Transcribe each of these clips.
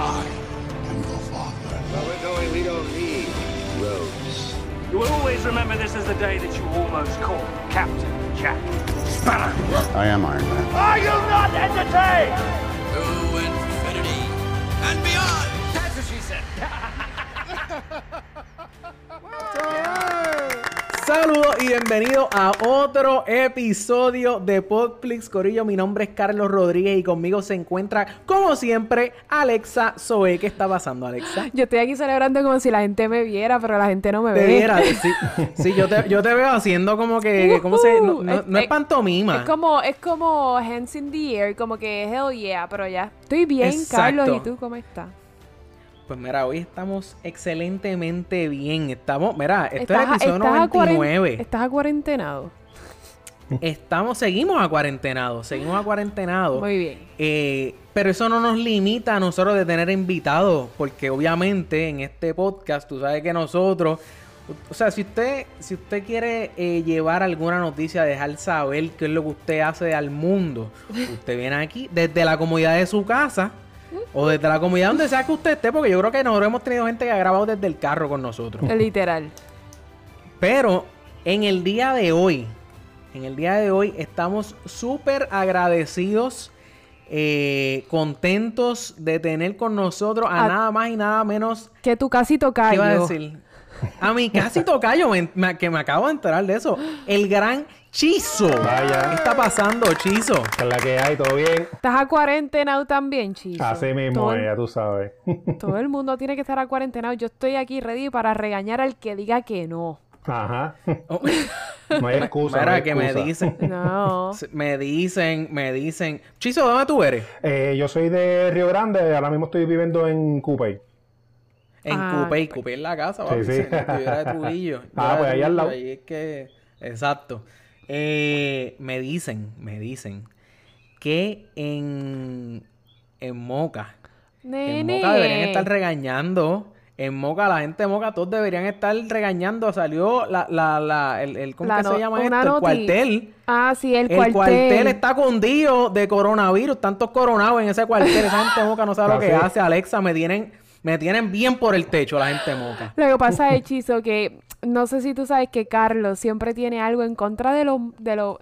I am your father. Where we're going, we don't need roads. You will always remember this as the day that you almost caught Captain Jack Sparrow. I am Iron Man. Are you not entertained? To infinity and beyond! That's what she said. Saludos y bienvenidos a otro episodio de Podflix Corillo. Mi nombre es Carlos Rodríguez y conmigo se encuentra, como siempre, Alexa Zoe. ¿Qué está pasando, Alexa? Yo estoy aquí celebrando como si la gente me viera, pero la gente no me Te ve. viera, sí, sí, yo, te, yo te veo haciendo como que, ¿cómo se, no, no- no es Eh, pantomima. Es como, es como hands in the air, como que hell yeah, pero ya. Estoy bien, Exacto. Carlos, ¿y tú cómo estás? Pues mira, hoy estamos excelentemente bien. Estamos, mira, esto es el episodio estás a cuaren- 99. Estás a cuarentenado. Estamos, seguimos a cuarentenados, seguimos a cuarentenados. Muy bien. Eh, pero eso no nos limita a nosotros de tener invitados, porque obviamente en este podcast tú sabes que nosotros, o sea, si usted, si usted quiere eh, llevar alguna noticia, dejar saber qué es lo que usted hace al mundo, usted viene aquí desde la comodidad de su casa o desde la comodidad donde sea que usted esté, porque yo creo que nosotros hemos tenido gente que ha grabado desde el carro con nosotros. Literal. Pero en el día de hoy, en el día de hoy estamos súper agradecidos, eh, contentos de tener con nosotros a A- nada más y nada menos. Que tu casi ¿Qué tocayo. iba a decir? A mi casi tocayo, me- me- que me acabo de enterar de eso. El gran Chizo. Vaya. ¿Qué está pasando, Chizo? Que es la que hay, todo bien. ¿Estás a cuarentenado también, chico? Así mismo, todo, es, ya tú sabes. todo el mundo tiene que estar a cuarentenado. Yo estoy aquí ready para regañar al que diga que no. Ajá. Oh, No hay excusa. no hay que me dicen, No. me dicen, me dicen. Chizo, ¿dónde tú eres? Eh, yo soy de Río Grande, ahora mismo estoy viviendo en Coupey. En Ah, Coupey, Coupey en la casa, papi. sí. Sí, yo era de Trujillo. Ah, pues ahí al lado. ahí es que... Exacto. Eh, me dicen, me dicen que en, en Moca, en. Moca deberían estar regañando. En Moca, la gente de Moca, todos deberían estar regañando. Salió la, la, la, el, el- ¿cómo La que no- se llama esto? El cuartel. Ah, sí, el, El cuartel. cuartel. está cundido de coronavirus, tantos coronados en ese cuartel. Esa gente de Moca no sabe lo que hace. Alexa, me tienen, me tienen bien por el techo la gente de Moca. Lo que pasa es, Chizo, que no sé si tú sabes que Carlos siempre tiene algo en contra de los... De los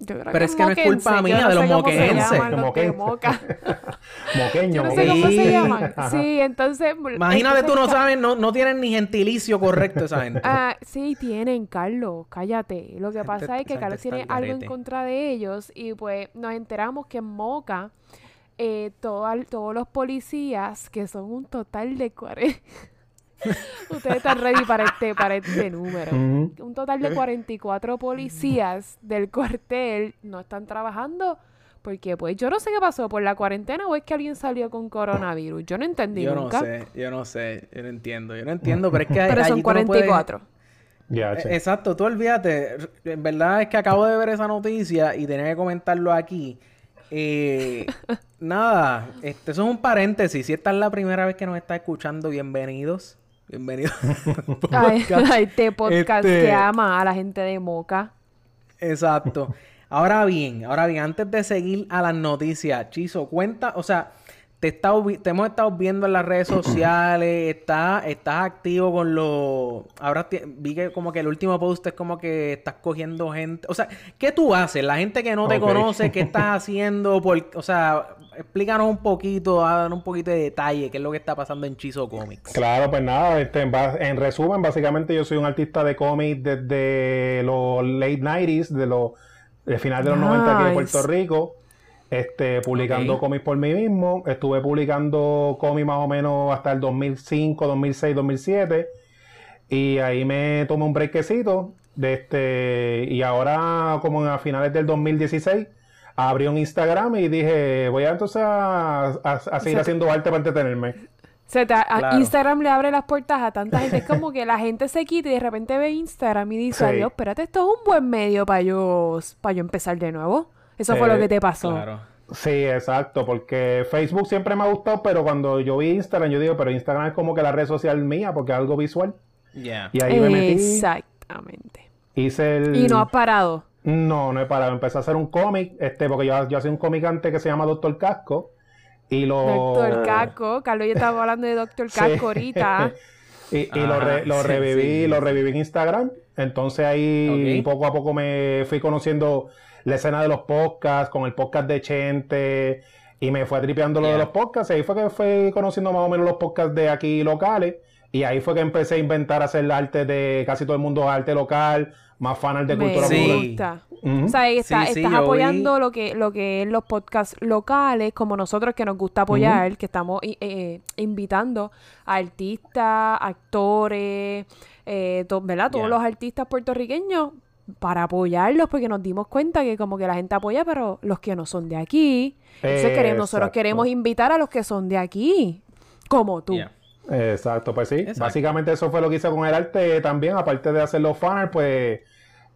yo creo Pero es que no es culpa mía, de los moquenses. de Moquenses. Moca. Moqueño, Yo no sé cómo Sí. se llaman. Sí, entonces... Imagínate tú, no entonces, sabes, no, no tienen ni gentilicio correcto esa gente. Ah, sí, tienen, Carlos, cállate. Lo que pasa gente- es que Carlos tiene algo en contra de ellos y pues nos enteramos que en Moca eh, toda- todos los policías, que son un total de 40... Ustedes están ready para este, para este número. Un total de 44 policías del cuartel no están trabajando porque pues yo no sé qué pasó por la cuarentena o es que alguien salió con coronavirus. Yo no entendí Yo no nunca. sé, yo no sé, yo no entiendo, yo no entiendo, pero es que Pero allí son tú no puedes- 44. Ya, Eh, che. Exacto, tú olvídate. En verdad es que acabo de ver esa noticia y tenía que comentarlo aquí. Eh, nada, este, eso es un paréntesis. Si esta es la primera vez que nos está escuchando, bienvenidos. Ay, podcast. a este podcast Este- que ama a la gente de Moca. Exacto. Ahora bien, ahora bien, antes de seguir a las noticias, Chizo, cuenta, o sea, te, vi- te hemos estado viendo en las redes sociales, estás, estás activo con los... Ahora vi que como que el último post es como que estás cogiendo gente... O sea, ¿qué tú haces? La gente que no te conoce, ¿qué estás haciendo? Por, o sea, explícanos un poquito, dar un poquito de detalle, qué es lo que está pasando en Chizo Comics. Claro, pues nada, este, en, resumen, básicamente yo soy un artista de cómics desde los late 90s, de los de final de los 90 aquí en Nice. Puerto Rico, este, publicando Ok. cómics por mí mismo. Estuve publicando cómics más o menos hasta el 2005, 2006, 2007. Y ahí me tomé un brequecito de este y ahora como a finales del 2016 abrí un Instagram y dije voy a entonces a, a- a seguir sea, haciendo arte para entretenerme. Se te- a- Claro. Instagram le abre las puertas a tanta gente. Es como que la gente se quita y de repente ve Instagram y dice, Sí. adiós, espérate, esto es un buen medio para yo, para yo empezar de nuevo. Eso fue Eh, lo que te pasó. Claro. Sí, exacto, porque Facebook siempre me ha gustado, pero cuando yo vi Instagram, yo digo, pero Instagram es como que la red social mía, porque es algo visual. Ya. Y ahí me metí, Exactamente. hice el... Y no has parado. No, no he parado. Empecé a hacer un cómic, este, porque yo, yo hacía un cómic antes que se llama Doctor Casco. y lo... Doctor Casco. Carlos yo estaba hablando de Doctor Sí. Casco ahorita. y y lo, re- Ah, lo sí, reviví, sí, lo reviví en Instagram. Entonces ahí poco a poco me fui conociendo la escena de los podcasts, con el podcast de Chente, y me fue tripeando lo de Yeah. los podcasts. Ahí fue que fui conociendo más o menos los podcasts de aquí locales. Y ahí fue que empecé a inventar hacer arte de casi todo el mundo arte local, más fanal de Me cultura Sí. popular. O sea, ahí está- Sí, sí, estás apoyando vi- lo que lo que es los podcasts locales, como nosotros que nos gusta apoyar, que estamos eh, invitando a artistas, actores, eh, to- ¿verdad? Todos Yeah. los artistas puertorriqueños para apoyarlos, porque nos dimos cuenta que como que la gente apoya, pero los que no son de aquí. Entonces queremos, nosotros queremos invitar a los que son de aquí, como tú. Yeah. Exacto, pues sí. Exacto. Básicamente eso fue lo que hice con el arte también, aparte de hacer los fans, pues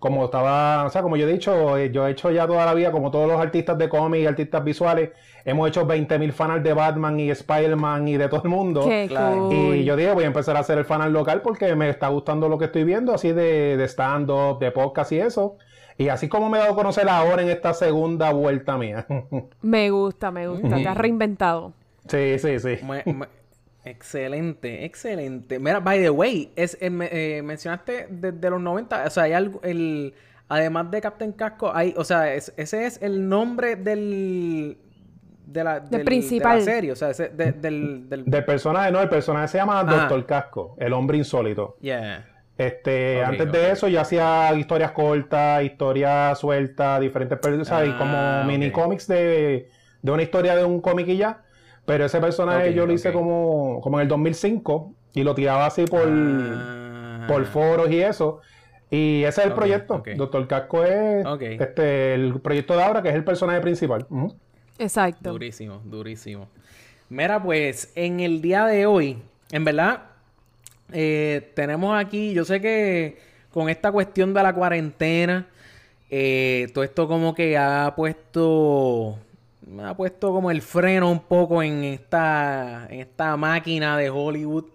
como estaba, o sea, como yo he dicho, eh, yo he hecho ya toda la vida, como todos los artistas de cómic y artistas visuales, hemos hecho 20.000 fanarts de Batman y Spider-Man y de todo el mundo. Qué Claro. cool. Y yo dije, voy a empezar a hacer el fanart local porque me está gustando lo que estoy viendo, así de, de stand-up, de podcast y eso. Y así como me he dado a conocer ahora en esta segunda vuelta mía. Me gusta, me gusta. Te has reinventado. sí, sí, sí. Me- me- excelente, excelente. Mira, by the way, es, eh, me- eh, mencionaste desde los 90, o sea, hay algo, el, además de Captain Casco, hay, o sea, es- ese es el nombre del, de la, del- principal. de la serie, o sea, ese- de- del, del, Del personaje, no, el personaje se llama Ajá. Doctor Casco, el hombre insólito. yeah. Este, antes de eso yo hacía historias cortas, historias sueltas, diferentes Ah, como mini ok. cómics de, de una historia de un cómic y ya. Pero ese personaje yo lo hice como, como en el 2005 y lo tiraba así por, Ah. por foros y eso. Y ese es el proyecto. Doctor Casco es este, el proyecto de ahora que es el personaje principal. Exacto. Durísimo, durísimo. Mira, pues en el día de hoy, en verdad, eh, tenemos aquí, yo sé que con esta cuestión de la cuarentena, eh, todo esto como que ha puesto, ha puesto como el freno un poco en esta, en esta máquina de Hollywood.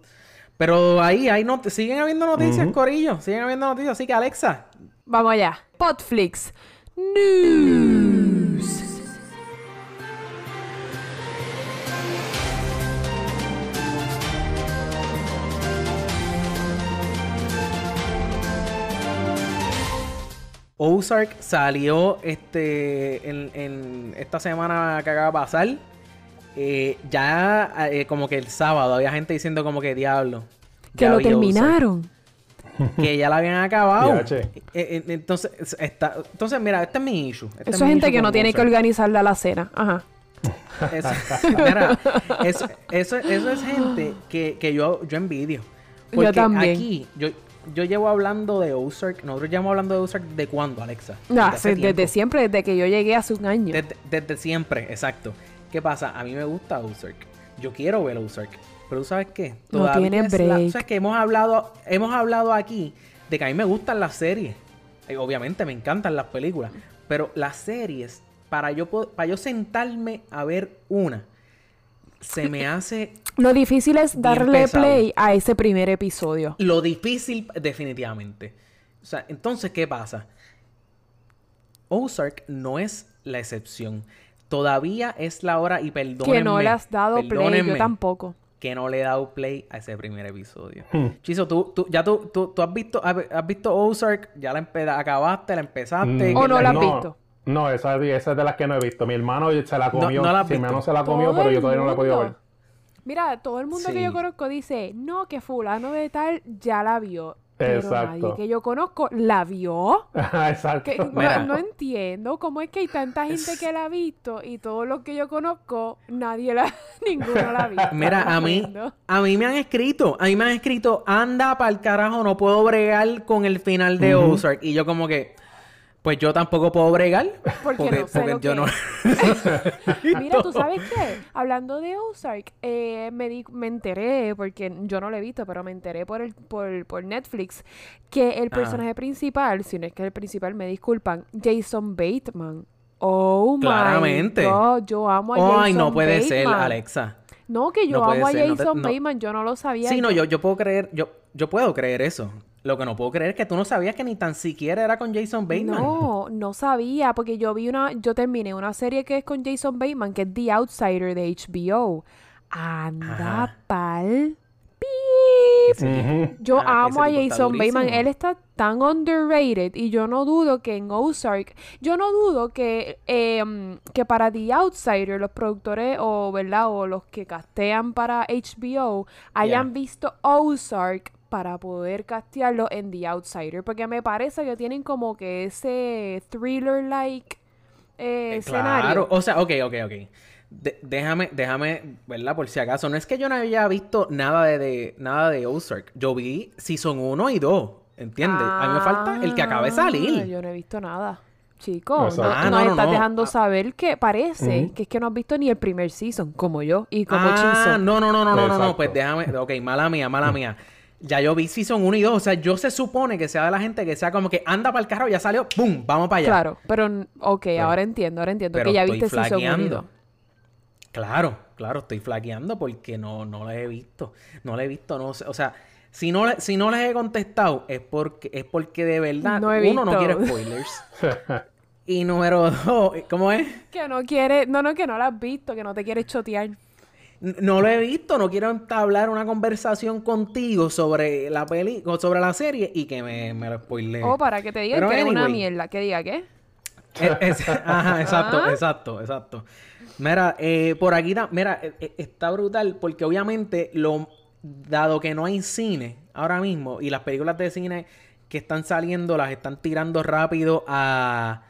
Pero ahí, ahí no, siguen habiendo noticias, Corillo, siguen habiendo noticias. Así que Alexa, Vamos allá. Podflix News. Ozark salió este en, en esta semana que acaba de pasar. Eh, ya eh, como que el sábado había gente diciendo como que diablo. Que lo vi Ozark", terminaron. que ya la habían acabado. Eh, eh, entonces, está, entonces, mira, este es mi issue. Este Eso es mi gente issue que no tiene que Ozark. organizar la cena. Ajá. Eso, mira, eso, eso, eso es gente que, que yo, yo envidio. Yo Porque también. aquí, yo, yo llevo hablando de Ozark. Nosotros llevamos hablando de Ozark de cuándo, Alexa. Ah, sí, desde tiempo. siempre, desde que yo llegué hace un año. Desde, desde siempre, exacto. ¿Qué pasa? A mí me gusta Ozark. Yo quiero ver Ozark. Pero ¿tú sabes qué? No tiene es la- break. ¿Sabes que hemos hablado, hemos hablado aquí de que a mí me gustan las series? Eh, obviamente me encantan las películas. Pero las series, para yo, para yo sentarme a ver una, se me hace Lo difícil es darle play a ese primer episodio. lo difícil definitivamente. O sea, entonces, ¿qué pasa? Ozark no es la excepción. Todavía es la hora y perdónenme. que no le has dado play, yo tampoco. Que no le he dado play a ese primer episodio. Hmm. Chizo, tú, tú, ya tú, tú, tú has visto, has, visto Ozark, ya la empe- acabaste, la empezaste. Mm, ¿O no la has no, visto? No, esa, esa es de las que no he visto. Mi hermano se la comió. no la has Sí, mi visto. hermano se la comió, Todo pero yo todavía no la he podido ver. Mira, todo el mundo que yo conozco dice, no, que fulano de tal ya la vio. Pero Exacto. nadie que yo conozco la vio. Exacto. Que, no, entiendo cómo es que hay tanta gente que la ha visto y todos los que yo conozco, nadie la, ninguno la ha visto. Mira, No a mí, entiendo. a mí me han escrito, a mí me han escrito, anda para el carajo, no puedo bregar con el final de Ozark. Y yo como que, pues yo tampoco puedo bregar. Porque no sé lo yo que no... Mira, ¿tú sabes qué? Hablando de Ozark, eh, me, di- me enteré, porque yo no lo he visto, pero me enteré por, el, por, por Netflix, que el Ah. personaje principal, si no es que el principal, me disculpan, Jason Bateman. Oh Claramente. my God, yo amo a Jason Ay, no puede ser. Alexa. No, que yo No amo a ser, no te- Jason no. Bateman, yo no lo sabía. Sí, no, yo, yo puedo creer, yo, yo puedo creer eso. Lo que no puedo creer es que tú no sabías que ni tan siquiera era con Jason Bateman. No, no sabía, porque yo vi una, yo terminé una serie que es con Jason Bateman, que es The Outsider de HBO. Anda Ajá. pal. pip. Ujú. Yo Ah, amo a Jason Bateman. Él está tan underrated y yo no dudo que en Ozark, yo no dudo que, em, que para The Outsider los productores o, ¿verdad? o los que castean para HBO hayan visto Ozark para poder castearlo en The Outsider. Porque me parece que tienen como que ese thriller-like eh, escenario. Claro, o sea, ok, ok, ok. De- déjame, déjame, ¿verdad? Por si acaso. No es que yo no haya visto nada de, de- nada de Ozark. Yo vi Season 1 y 2. ¿Entiendes? a mí me falta el que acaba de Ah, salir. Yo no he visto nada. Chicos, Exacto. no, Ah, nos no, no, estás no. dejando Ah. saber que parece que es que no has visto ni el primer season, como yo, y como ah, Chizo. no, no, no, no, no, no, no. Pues déjame. Ok, mala mía, mala mía. Ya yo vi Season 1 y 2. O sea, yo se supone que sea de la gente que sea como que anda para el carro, ya salió, ¡pum! Vamos para allá. Claro, pero, ok, ahora entiendo, ahora entiendo pero que ya estoy viste season 1 y flaqueando. 2. Claro, claro, estoy flaqueando porque no, no he visto. No les he visto, no sé. O sea, si no, si no les he contestado es porque, es porque de verdad No uno no quiere spoilers. y número dos, ¿cómo es? Que no quiere, no, no, que no la has visto, que no te quieres chotear. No lo he visto, no quiero entablar una conversación contigo sobre la peli, o sobre la serie y que me, me lo spoile. O para que te digan Pero que es una anyway. mierda, que diga qué. Eh, es- ajá, exacto, Ah. exacto, exacto. Mira, eh, por aquí, mira, eh, eh, está brutal porque obviamente, lo, dado que no hay cine ahora mismo y las películas de cine que están saliendo las están tirando rápido a,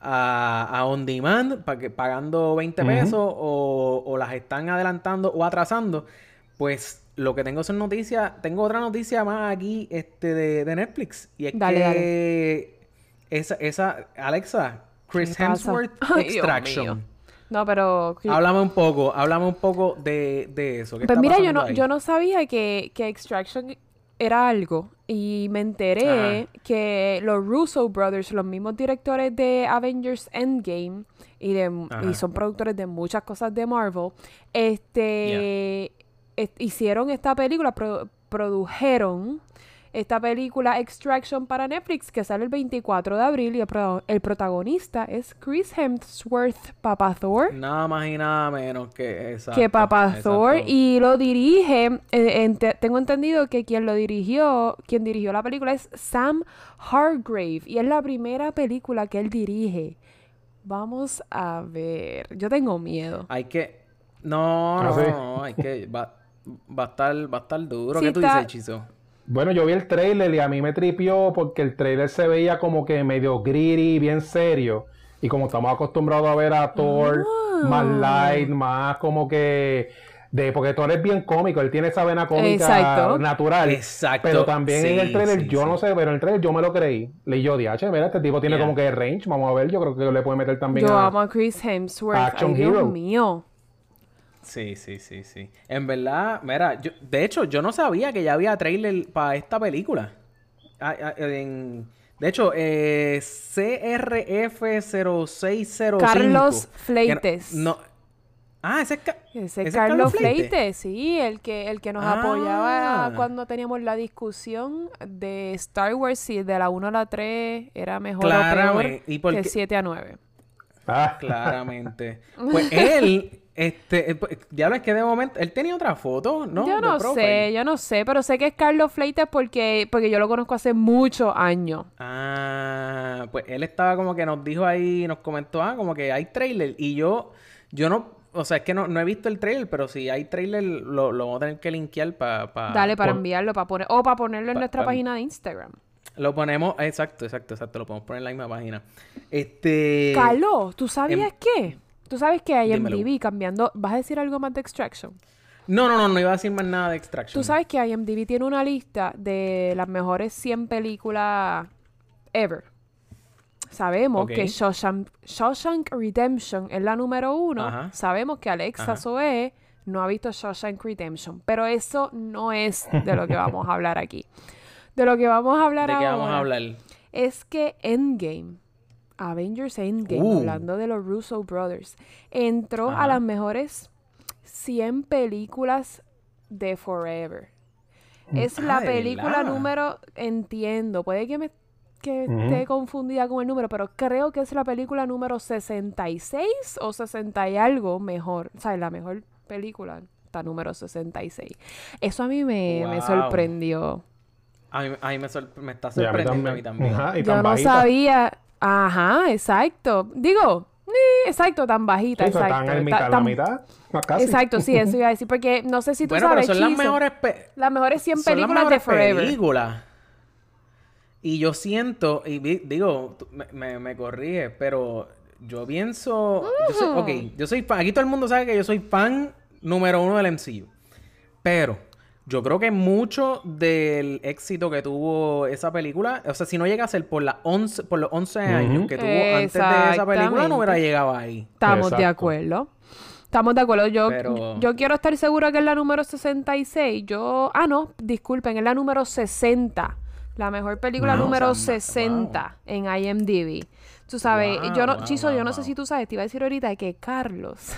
a, a on demand, que, pagando 20 Ujú. pesos o, o las están adelantando o atrasando, pues lo que tengo son noticias, tengo otra noticia más aquí este, de, de Netflix y es Dale, que esa, esa, Alexa, Chris. Hemsworth Ay, Extraction. No, pero... Háblame un poco, háblame un poco de, de eso. ¿Qué Pues está mira, yo no, ahí? yo no sabía que, que Extraction era algo. Y me enteré que los Russo Brothers, los mismos directores de Avengers Endgame, y, de, y son productores de muchas cosas de Marvel, este est- hicieron esta película, pro- produjeron esta película Extraction para Netflix que sale el 24 de abril y el, pro- el protagonista es Chris Hemsworth, Papa Thor Nada más y nada menos que exacto, que Papa exacto. Thor y lo dirige eh, ente- tengo entendido que quien lo dirigió quien dirigió la película es Sam Hargrave y es la primera película que él dirige vamos a ver yo tengo miedo Hay que... No, Ah, no, no, hay que... Va, va a estar, va a estar duro. Sí ¿Qué tú está- dices, Hechizo? Bueno, yo vi el trailer y a mí me tripió porque el trailer se veía como que medio gritty, bien serio. Y como estamos acostumbrados a ver a Thor más light, más como que... De, porque Thor es bien cómico, él tiene esa vena cómica Exacto. natural. Exacto. Pero también en el trailer, sí, yo sí. no sé, pero en el trailer yo me lo creí. Le yo, DH, mira, este tipo tiene Yeah. como que range, vamos a ver, yo creo que le puede meter también yo a... amo a Chris Hemsworth Action ay Dios Hero. mío Sí, sí, sí, sí. En verdad, mira, yo, de hecho, yo no sabía que ya había trailer para esta película. Ah, ah, en- de hecho, eh, CRF0605. Carlos Fleites. No, Ah, ese es, Ca- Ese ¿ese es es Carlos Fleite? Fleite, sí, el que, el que nos Ah. apoyaba cuando teníamos la discusión de Star Wars, si de la 1 a la 3 era mejor o Claramente, peor ¿y por que qué? 7 a 9. Ah, Claramente. Pues él, este, eh, pues, ya lo es que de momento, él tenía otra foto, ¿no? yo no sé, yo no sé, pero sé que es Carlos Fleites porque, porque yo lo conozco hace muchos años. Ah, pues él estaba como que nos dijo ahí, nos comentó, ah, como que hay trailer. Y yo, yo no, o sea, es que no, no he visto el trailer, pero si hay trailer, lo, lo vamos a tener que linkear para... Dale para enviarlo, para poner, o para ponerlo en Pa- nuestra pa- página de Instagram. Lo ponemos, exacto, exacto, exacto, lo podemos poner en la misma página. Este... Carlos, ¿tú sabías qué? ¿Tú sabes que. IMDb cambiando? ¿Vas a decir algo más de Extraction? No, no, no, no iba a decir más nada de Extraction. Tú sabes que IMDb tiene una lista de las mejores 100 películas ever. Sabemos que Shawshank, Shawshank Redemption es la número uno. Ajá. Sabemos que Alexa Ajá. Zoe no ha visto Shawshank Redemption. Pero eso no es de lo que vamos a hablar aquí. De lo que vamos a hablar ¿De qué ahora vamos a hablar? es que Endgame, Avengers Endgame, Uh. hablando de los Russo Brothers, entró Ajá. a las mejores 100 películas de Forever. Es la Ah, ¿de película número, entiendo, puede que me que esté confundida con el número, pero creo que es la película número 66 o 60 y algo mejor, o sea, la mejor película está número 66. Eso a mí me, me sorprendió. A mí, a mí me, sor- me está Y a mí sorprendiendo a mí también. Ajá, y Yo no sabía, ajá, exacto. Digo, eh, exacto, tan bajita, Sí, exacto. en el ta- mitad, la mitad. no, casi. Exacto, sí, eso iba a decir, porque no sé si tú Bueno, sabes, pero son las mejores, pe- las mejores 100 son las películas de Forever. películas. Y yo siento, y vi- digo, me, me, me corrige, pero yo pienso. Yo soy, ok, yo soy fan. Aquí todo el mundo sabe que yo soy fan número uno del MCU. Pero yo creo que mucho del éxito que tuvo esa película, o sea, si no llega a ser por, las 11, por los 11 años que tuvo antes de esa película, no hubiera llegado ahí. Estamos de acuerdo. Estamos de acuerdo. Yo, Pero- yo quiero estar segura que es la número 66. Yo. Ah, no, disculpen, es la número 60. La mejor película No, número o sea, ma- 60 en IMDb. Tú sabes, Wow, yo no, wow, Chizo, yo wow, no sé si tú sabes, te iba a decir ahorita que Carlos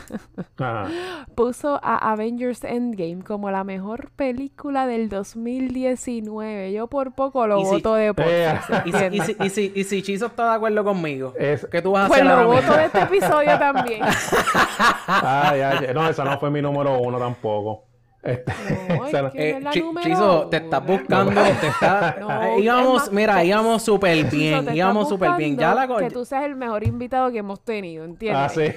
puso a Avengers Endgame como la mejor película del 2019. Yo por poco lo Y si- voto de por Eh, Y si, y, si, y, si, y si Chizo está de acuerdo conmigo, Es- ¿qué tú vas a Pues hacer lo voto de este episodio también. Ay, ay, no, esa no fue mi número uno tampoco. Este, No, no- Eh, Chizo, te estás buscando, te está, No, es íbamos, más, mira, íbamos súper bien, íbamos súper bien. Ya la Que tú seas el mejor invitado que hemos tenido, ¿entiendes? Ah, sí.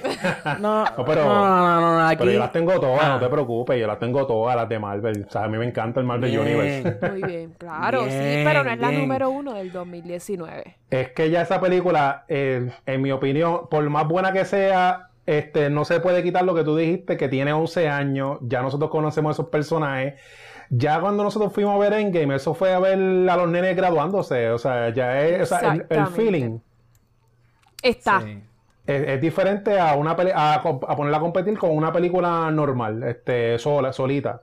No, No, pero- no, no, no, no, aquí. Pero yo las tengo todas, Ah. no te preocupes, yo las tengo todas, las de Marvel. O sea, a mí me encanta el Marvel Bien. Universe. Muy bien, claro, sí, pero no es la número uno del 2019. Es que ya esa película, eh, en mi opinión, por más buena que sea, este, no se puede quitar lo que tú dijiste, que tiene 11 años, ya nosotros conocemos esos personajes. Ya cuando nosotros fuimos a ver Endgame, eso fue a ver a los nenes graduándose. O sea, ya es, o sea, el- feeling Está. Sí. es, es diferente a una peli- a, a ponerla a competir con una película normal, este, sola, solita.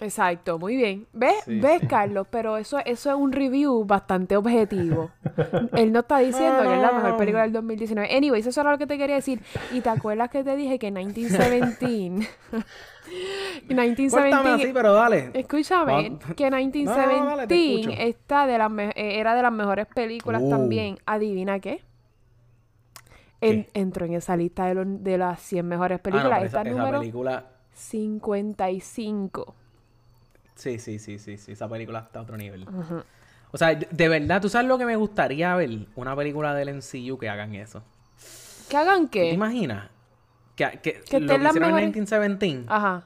Exacto, muy bien. ¿Ves? Sí, ¿Ves, Carlos? Pero eso, eso es un review bastante objetivo. Él no está diciendo que es la mejor película del 2019. Anyways, eso era lo que te quería decir. Y te acuerdas que te dije que 1917... Cuéntame 1917... así, pero dale. Escúchame, que No, no, dale, te 1917 escucho. está de las eh, era de las mejores películas Uh. también. ¿Adivina qué? En- ¿Qué? entró en esa lista de, las 100 mejores Ah, no, películas. pero Está esa, esa número película... 55. Sí, sí, sí, sí, sí, esa película está a otro nivel. O sea, de verdad, ¿tú sabes lo que me gustaría ver? Una película del MCU que hagan eso. ¿Que hagan ¿Te qué? imaginas? Que, que, Que lo estén que hicieron mejores- en 1917, Ajá.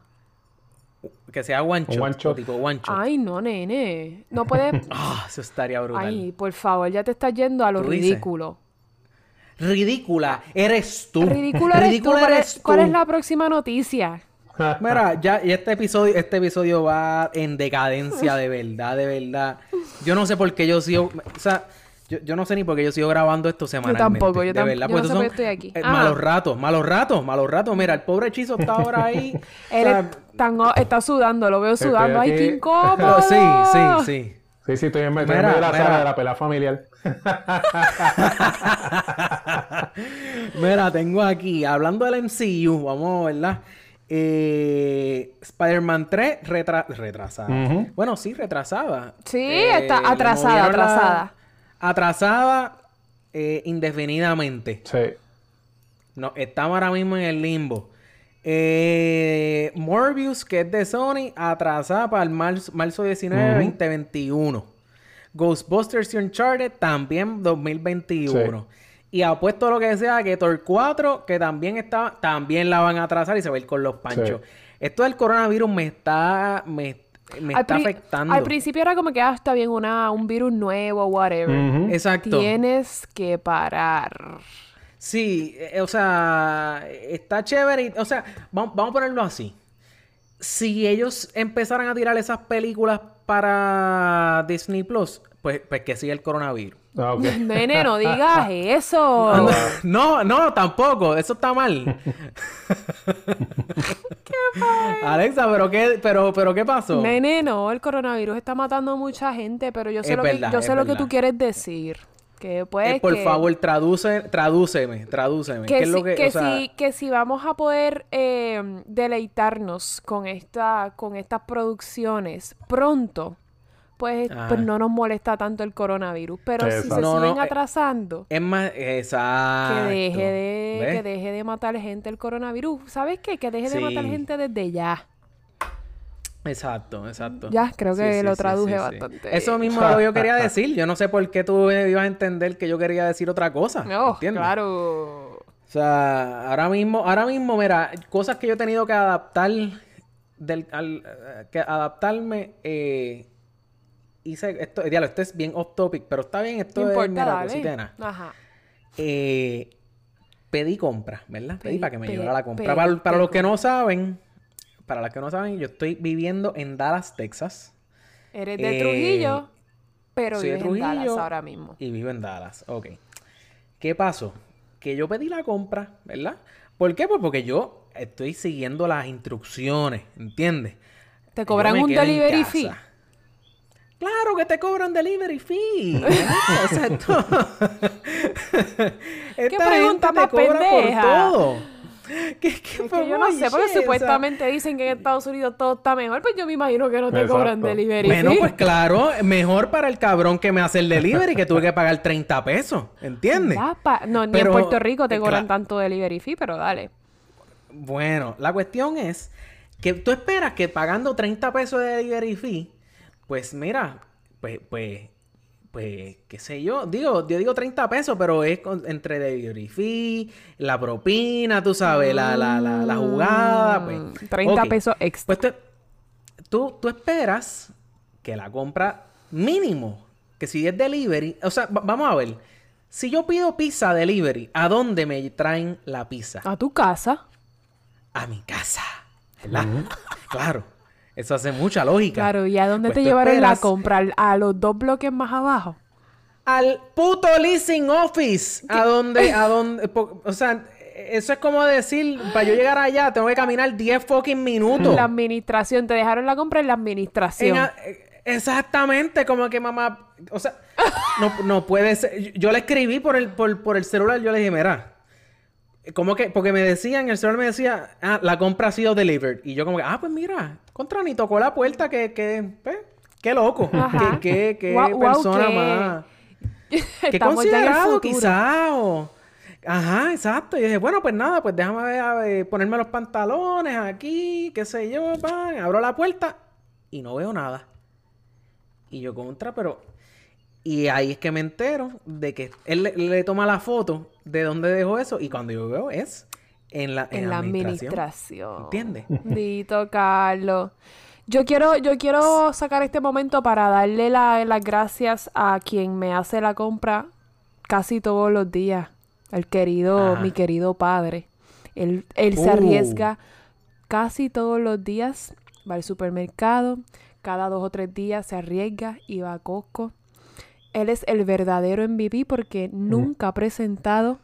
que sea one shot, one shot. o tipo one shot. Ay, no, nene. No puedes... Ah, eso estaría brutal. Ay, por favor, ya te estás yendo a lo ¿Tú dices? ridículo. Ridícula, eres tú. Ridículo eres tú. Ridícula ¿Cuál eres es, cuál tú. es la próxima noticia? Mira, ya y este episodio, este episodio va en decadencia de verdad, de verdad. Yo no sé por qué yo sigo, o sea, yo, yo no sé ni por qué yo sigo grabando esto semanalmente. tampoco, yo de tam- verdad, yo porque no sé son, estoy aquí. eh, Ajá. malos ratos, malos ratos, malos ratos. Mira, el pobre hechizo está ahora ahí. o Él sea, es tan- está sudando, lo veo sudando. Ay, qué incómodo. sí, sí, sí. Sí, sí, estoy en, estoy en Mira, medio de la mira. sala de la pelea familiar. Mira, tengo aquí, hablando del MCU, vamos, ¿verdad? Eh, Spider-Man 3 retra- retrasada. Bueno, sí, retrasada. Sí, Eh, está atrasada, la- atrasada. Atrasada eh, indefinidamente. Sí. No, estamos ahora mismo en el limbo. Eh, Morbius, que es de Sony, atrasada para el marzo, marzo 19, 2021. Ghostbusters y Uncharted también 2021. Y apuesto a lo que sea que Thor 4, que también está, también la van a atrasar y se va a ir con los panchos. Esto del coronavirus me está, me, me está pri- afectando. Al principio era como que ah, está bien una, un virus nuevo, whatever. Exacto. Tienes que parar. Sí, eh, o sea, está chévere. y- o sea, vamos, vamos a ponerlo así. Si ellos empezaran a tirar esas películas para Disney Plus, pues, pues que siga el coronavirus. Ah. Nene, no digas eso. No, no, tampoco. Eso está mal. Alexa, pero qué, pero, pero qué pasó? Nene, no, el coronavirus está matando a mucha gente, pero yo sé Es lo verdad, que, yo sé lo que tú quieres decir. Que pues Eh, por que- favor, traduce, tradúceme, tradúceme. que, ¿Qué es lo si, que, que, o sea, si, que si vamos a poder eh, deleitarnos con esta con estas producciones pronto, pues, Ajá. pues no nos molesta tanto el coronavirus. Pero si se. No, no, siguen eh, atrasando, es más, exacto. que deje de, ¿Ves? que deje de matar gente el coronavirus. ¿Sabes qué? Que deje de matar gente desde ya. Exacto, exacto. Ya, creo que Sí, lo sí, traduje sí, sí. bastante. Eso mismo es lo que yo quería decir. Yo no sé por qué tú ibas a entender que yo quería decir otra cosa. No, ¿entiendes? claro. O sea, ahora mismo, ahora mismo, mira, cosas que yo he tenido que adaptar del, al, eh, que adaptarme, eh, hice esto, diablo, esto es bien off topic, pero está bien, esto No es, nada. Ajá. Eh, pedí compra, ¿verdad? Pedí, Pedí- para que me llevara la compra. Para, para los que no saben, para los que no saben, yo estoy viviendo en Dallas, Texas. Eres de Eh, Trujillo, pero soy de en Dallas ahora mismo. Y vivo en Dallas. Ok. ¿Qué pasó? Que yo pedí la compra, ¿verdad? ¿Por qué? Pues porque yo estoy siguiendo las instrucciones, ¿entiendes? ¿Te cobran un delivery fee? Claro que te cobran delivery fee. o sea, esto... Esta pregunta gente más te cobra pendeja? por todo. ¿Qué, qué, Es que yo no sé, porque supuestamente dicen que en Estados Unidos todo está mejor, pues yo me imagino que no te Exacto. cobran delivery Bueno, fee. pues claro, mejor para el cabrón que me hace el delivery que tuve que pagar 30 pesos, ¿entiendes? Pa- No, ni Pero, en Puerto Rico te cobran tanto delivery fee, pero dale. Bueno, la cuestión es que tú esperas que pagando 30 pesos de delivery fee, pues mira, pues, pues, pues, qué sé yo, digo, yo digo 30 pesos, pero es con- entre delivery fee, la propina, tú sabes, la, la, la, la jugada, pues. Mm, 30 ok. pesos extra. Pues tú, tú, tú esperas que la compra mínimo, que si es delivery, o sea, va- vamos a ver, si yo pido pizza delivery, ¿a dónde me traen la pizza? A tu casa. a mi casa. ¿Verdad? Claro. Eso hace mucha lógica. Claro, ¿y a dónde Pues te llevaron la esperas compra? ¿Al- ¿A los dos bloques más abajo? Al puto leasing office. A donde, a donde, po- o sea, eso es como decir, para yo llegar allá tengo que caminar 10 fucking minutos. La administración. Te dejaron la compra en la En administración. a- eh, exactamente, como que mamá, o sea, no, no puede ser. Yo le escribí por el, por, por el celular, yo le dije, mira, como que, porque me decían, el celular me decía, ah, la compra ha sido delivered. Y yo como que, ah, pues mira, contra ni tocó la puerta, que, que, pues, qué loco, Ajá. qué, qué, qué Guau, guau, persona qué- más. Qué considerado, quizá, o- Ajá, exacto. Y dije, bueno, pues nada, pues déjame ver, a ver, ponerme los pantalones aquí, qué sé yo, pan. Abro la puerta y no veo nada. Y yo contra, pero... Y ahí es que me entero de que él le, le toma la foto de dónde dejó eso y cuando yo veo es en la, en la administración. ¿Entiendes? Dito, Carlos. Yo quiero, yo quiero sacar este momento para darle la- las gracias a quien me hace la compra casi todos los días. El querido, Ajá. mi querido padre. Él, él se Uh. arriesga casi todos los días. Va al supermercado. Cada dos o tres días se arriesga y va a Costco. Él es el verdadero MVP porque nunca ha presentado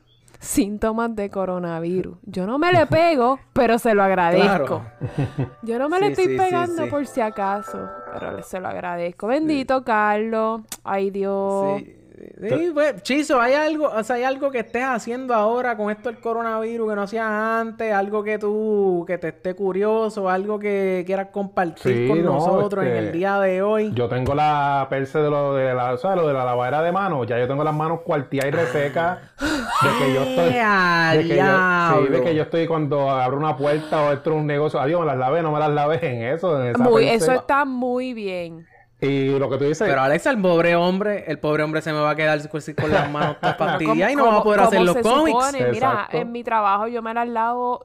síntomas de coronavirus. Yo no me le pego, pero se lo agradezco. Claro. Yo no me le estoy sí, pegando sí. por si acaso, pero se lo agradezco. Bendito Carlos. Ay Dios. Sí, sí, pues, Chizo, ¿hay algo, o sea, hay algo que estés haciendo ahora con esto del coronavirus que no hacías antes? Algo que tú, que te esté curioso, algo que quieras compartir Sí, con no, nosotros en este, el día de hoy. Yo tengo la perse de lo de la, o sea, lo de la lavadera de manos. Ya yo tengo las manos cuarteadas y resecas de que yo estoy. ¡Ea, De que, yo, sí, de diablo! que yo estoy cuando abro una puerta o entro a un negocio. Adiós, me las lavé, no me las lavé en eso. En esa Muy, perse. eso está muy bien. Y lo que tú dices. Pero Alexa, el pobre hombre, el pobre hombre se me va a quedar con, con las manos todas fastidiadas y no va a poder hacer los se cómics. supone. Mira, en mi trabajo yo me las lavo,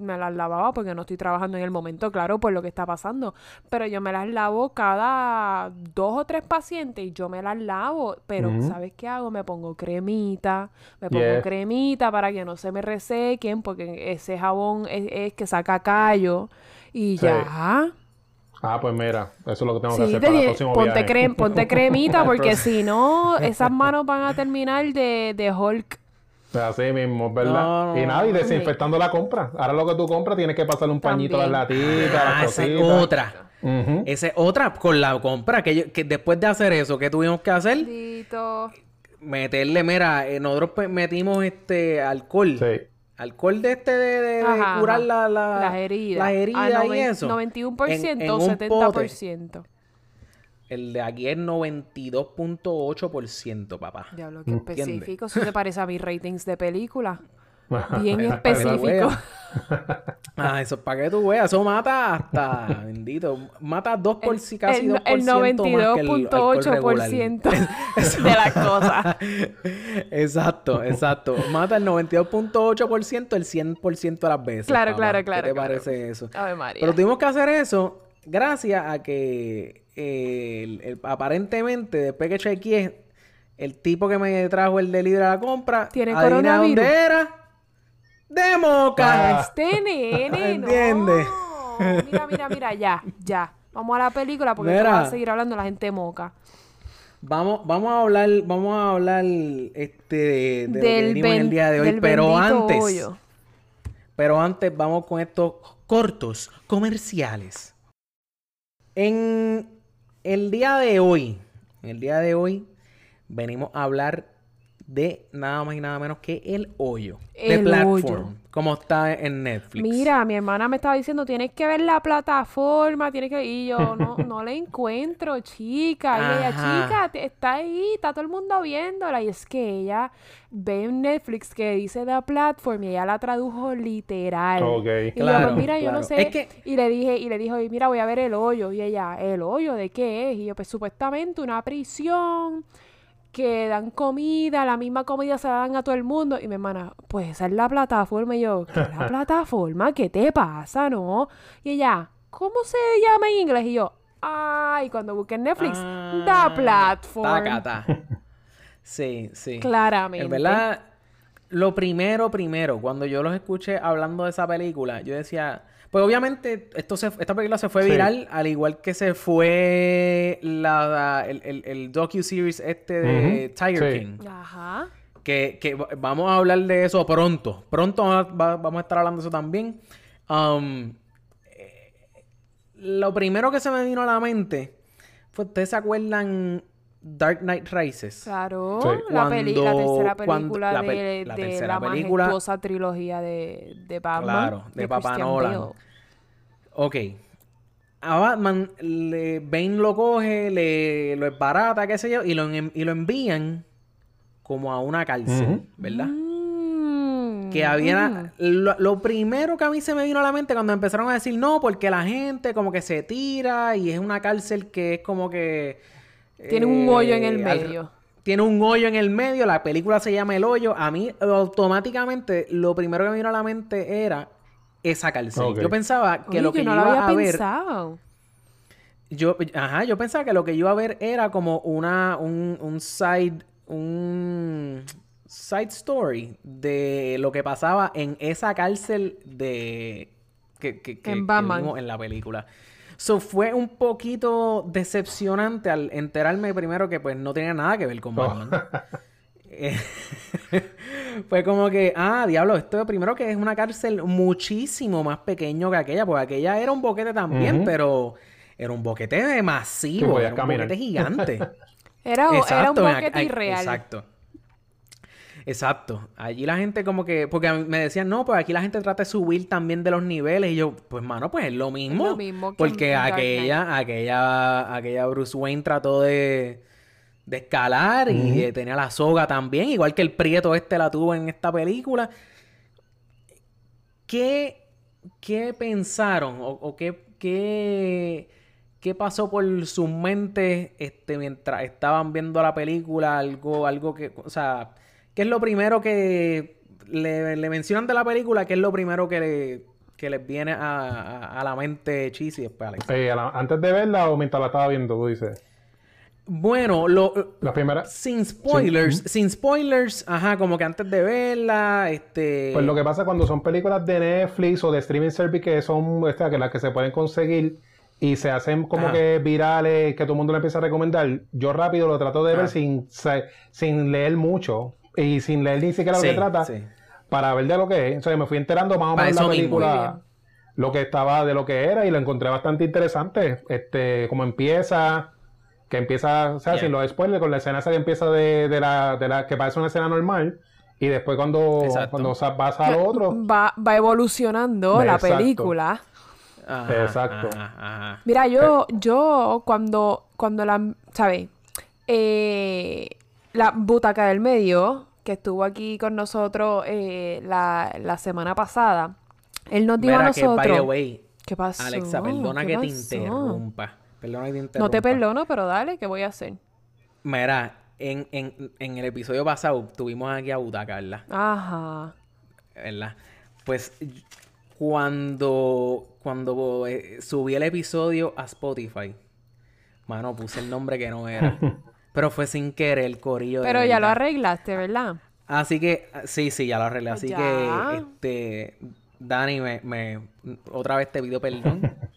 me las lavaba porque no estoy trabajando en el momento, claro, por lo que está pasando. Pero yo me las lavo cada dos o tres pacientes y yo me las lavo. Pero, Ujú. ¿sabes qué hago? Me pongo cremita, me pongo Yes. cremita para que no se me resequen, porque ese jabón es, es que saca callo. Y Sí. ya. Ah, pues mira, eso es lo que tengo que hacer te para el próximo ponte, viaje. crem- ponte cremita porque si no, esas manos van a terminar de, de Hulk. Así mismo, ¿verdad? No, y nada, y no. desinfectando la compra. Ahora lo que tú compras tienes que pasarle un pañito a las latitas, a Ah, las esa es cositas. otra. Ujú. Esa es otra con la compra. Que, yo- que después de hacer eso, ¿qué tuvimos que hacer? Dito. meterle, mira, eh, nosotros pues, metimos este alcohol. Sí. Alcohol de este de, de- de Ajá, curar ajá. la, la- las heridas. las heridas Ah, y eso. 91% En- en o un pote. 70%. El de aquí es 92.8%, papá. Diablo, qué ¿Entiendes? específico. Eso se parece a mis ratings de película. Bien específico. Ah, eso es para que tú veas. Eso mata hasta, bendito, mata 2 por si casi el, 2% el más que el alcohol regular. 92.8% de las cosas. Exacto, exacto. Mata el 92.8% el 100% de las veces. Claro, claro, ¿Qué claro, te claro. parece eso? María. Pero tuvimos que hacer eso gracias a que eh, el- el- aparentemente, después que chequeé, el tipo que me trajo el delivery a la compra, ¿Tiene adivina coronavirus? dónde era. De Moca. Este nene, no. ¿Entiendes? Mira, mira, mira, ya, ya. Vamos a la película porque Mira. vas a seguir hablando de la gente moca. Vamos, vamos a hablar, vamos a hablar este de, de lo que Del venimos en el ben- día de hoy, del pero antes, hoyo. pero antes vamos con estos cortos comerciales. En el día de hoy, en el día de hoy venimos a hablar de nada más y nada menos que el hoyo, de platform, hoyo. como está en Netflix. Mira, mi hermana me estaba diciendo, tienes que ver la plataforma, tienes que... Y yo, no, no la encuentro, chica. Y ella, chica, te- está ahí, está todo el mundo viéndola. Y es que ella ve en Netflix que dice The Platform y ella la tradujo literal. Ok. Y yo, Claro, pues mira, yo no sé. Es que- Y le dije, y le dijo, y mira, voy a ver el hoyo. Y ella, ¿el hoyo de qué es? Y yo, pues supuestamente una prisión que dan comida, la misma comida se la dan a todo el mundo. Y mi hermana, pues esa es la plataforma. Y yo, ¿qué es la plataforma? ¿Qué te pasa, no? Y ella, ¿cómo se llama en inglés? Y yo, ay, cuando busqué en Netflix, Ah, The Platform. tacata. Sí, sí. Claramente. En verdad, lo primero, primero, cuando yo los escuché hablando de esa película, yo decía, pues obviamente esto se, esta película se fue Sí. viral, al igual que se fue la, el, el, el docu-series este de Tiger sí. King. Ajá. Que, que va- vamos a hablar de eso pronto. Pronto va- va- vamos a estar hablando de eso también. Um, eh, lo primero que se me vino a la mente fue, ¿ustedes se acuerdan Dark Knight Rises? Claro, Sí. la, peli- la tercera película la de, la de tercera la película- majestuosa trilogía de, de Batman. Claro, de Papá Christian Nolan. Bale. Ok. A Batman, le, Bane lo coge, le, lo esbarata, qué sé yo, y lo, en- y lo envían como a una cárcel. ¿verdad? Mm, Que había... mm. Lo, lo primero que a mí se me vino a la mente cuando empezaron a decir no, porque la gente como que se tira y es una cárcel que es como que... Tiene un hoyo en el eh, al- medio. tiene un hoyo en el medio, la película se llama El Hoyo. A mí automáticamente lo primero que me vino a la mente era esa cárcel. Yo pensaba que Oye, lo que yo yo no lo iba había a ver... pensado. Yo, ajá, yo pensaba que lo que yo iba a ver era como una, un, un side, un side story de lo que pasaba en esa cárcel de que, que, que- En que vimos en la película. So fue un poquito decepcionante al enterarme primero que pues no tenía nada que ver con Oh. Batman. Eh, fue como que, ah, diablo, esto primero que es una cárcel muchísimo más pequeño que aquella, porque aquella era un boquete también, pero era un boquete masivo, era un caminar. boquete gigante. Era, era un boquete irreal. Exacto. Exacto. Allí la gente como que... Porque me decían, no, pues aquí la gente trata de subir también de los niveles. Y yo, pues mano, pues es lo mismo. lo mismo que porque en Dark aquella, aquella, aquella Bruce Wayne trató de, de escalar y eh, tenía la soga también. Igual que el Prieto este la tuvo en esta película. ¿Qué, qué pensaron o, o qué, qué, qué pasó por sus mentes este, mientras estaban viendo la película? Algo, algo que, o sea, ¿qué es lo primero que le, le mencionan de la película? ¿Qué es lo primero que, le- que les viene a, a- a la mente Cheesy después, Alex? Eh, la- antes de verla o mientras la estaba viendo, tú dices. Bueno, lo, La primera. sin spoilers, sin spoilers, ajá, como que antes de verla, este... Pues lo que pasa cuando son películas de Netflix o de streaming service que son o sea, que las que se pueden conseguir y se hacen como Ajá. que virales, que todo el mundo le empieza a recomendar, yo rápido lo trato de ver sin, sin leer mucho y sin leer ni siquiera Sí, lo que trata sí. para ver de lo que es. O sea, me fui enterando más o menos la mismo. Muy película, lo que estaba de lo que era y lo encontré bastante interesante. Este, como empieza, Que empieza, o sea, Yeah. sin los spoilers, con la escena esa que empieza de, de la, de la, que parece una escena normal, y después cuando, Exacto. cuando sa- pasa a lo otro, Va, va evolucionando la Exacto. película. Ajá, Exacto. ajá, ajá. Mira, yo, yo cuando, cuando la, ¿sabes? Eh, la butaca del medio, que estuvo aquí con nosotros eh, la, la semana pasada, él nos dijo Mira a que, by the nosotros... way, ¿Qué pasó? Alexa, perdona ¿Qué que te interrumpa. Perdona que te interrumpa. No te perdono, pero dale, ¿qué voy a hacer? Mira, en, en, en el episodio pasado tuvimos aquí a Butaca, ¿verdad? Ajá. ¿verdad? Pues cuando, cuando eh, subí el episodio a Spotify, mano, puse el nombre que no era. Pero fue sin querer el corillo de Pero ya lo arreglaste, ¿verdad? Así que, sí, sí, ya lo arreglé. Así Ya. que, este, Dani, me, me, otra vez te pido perdón.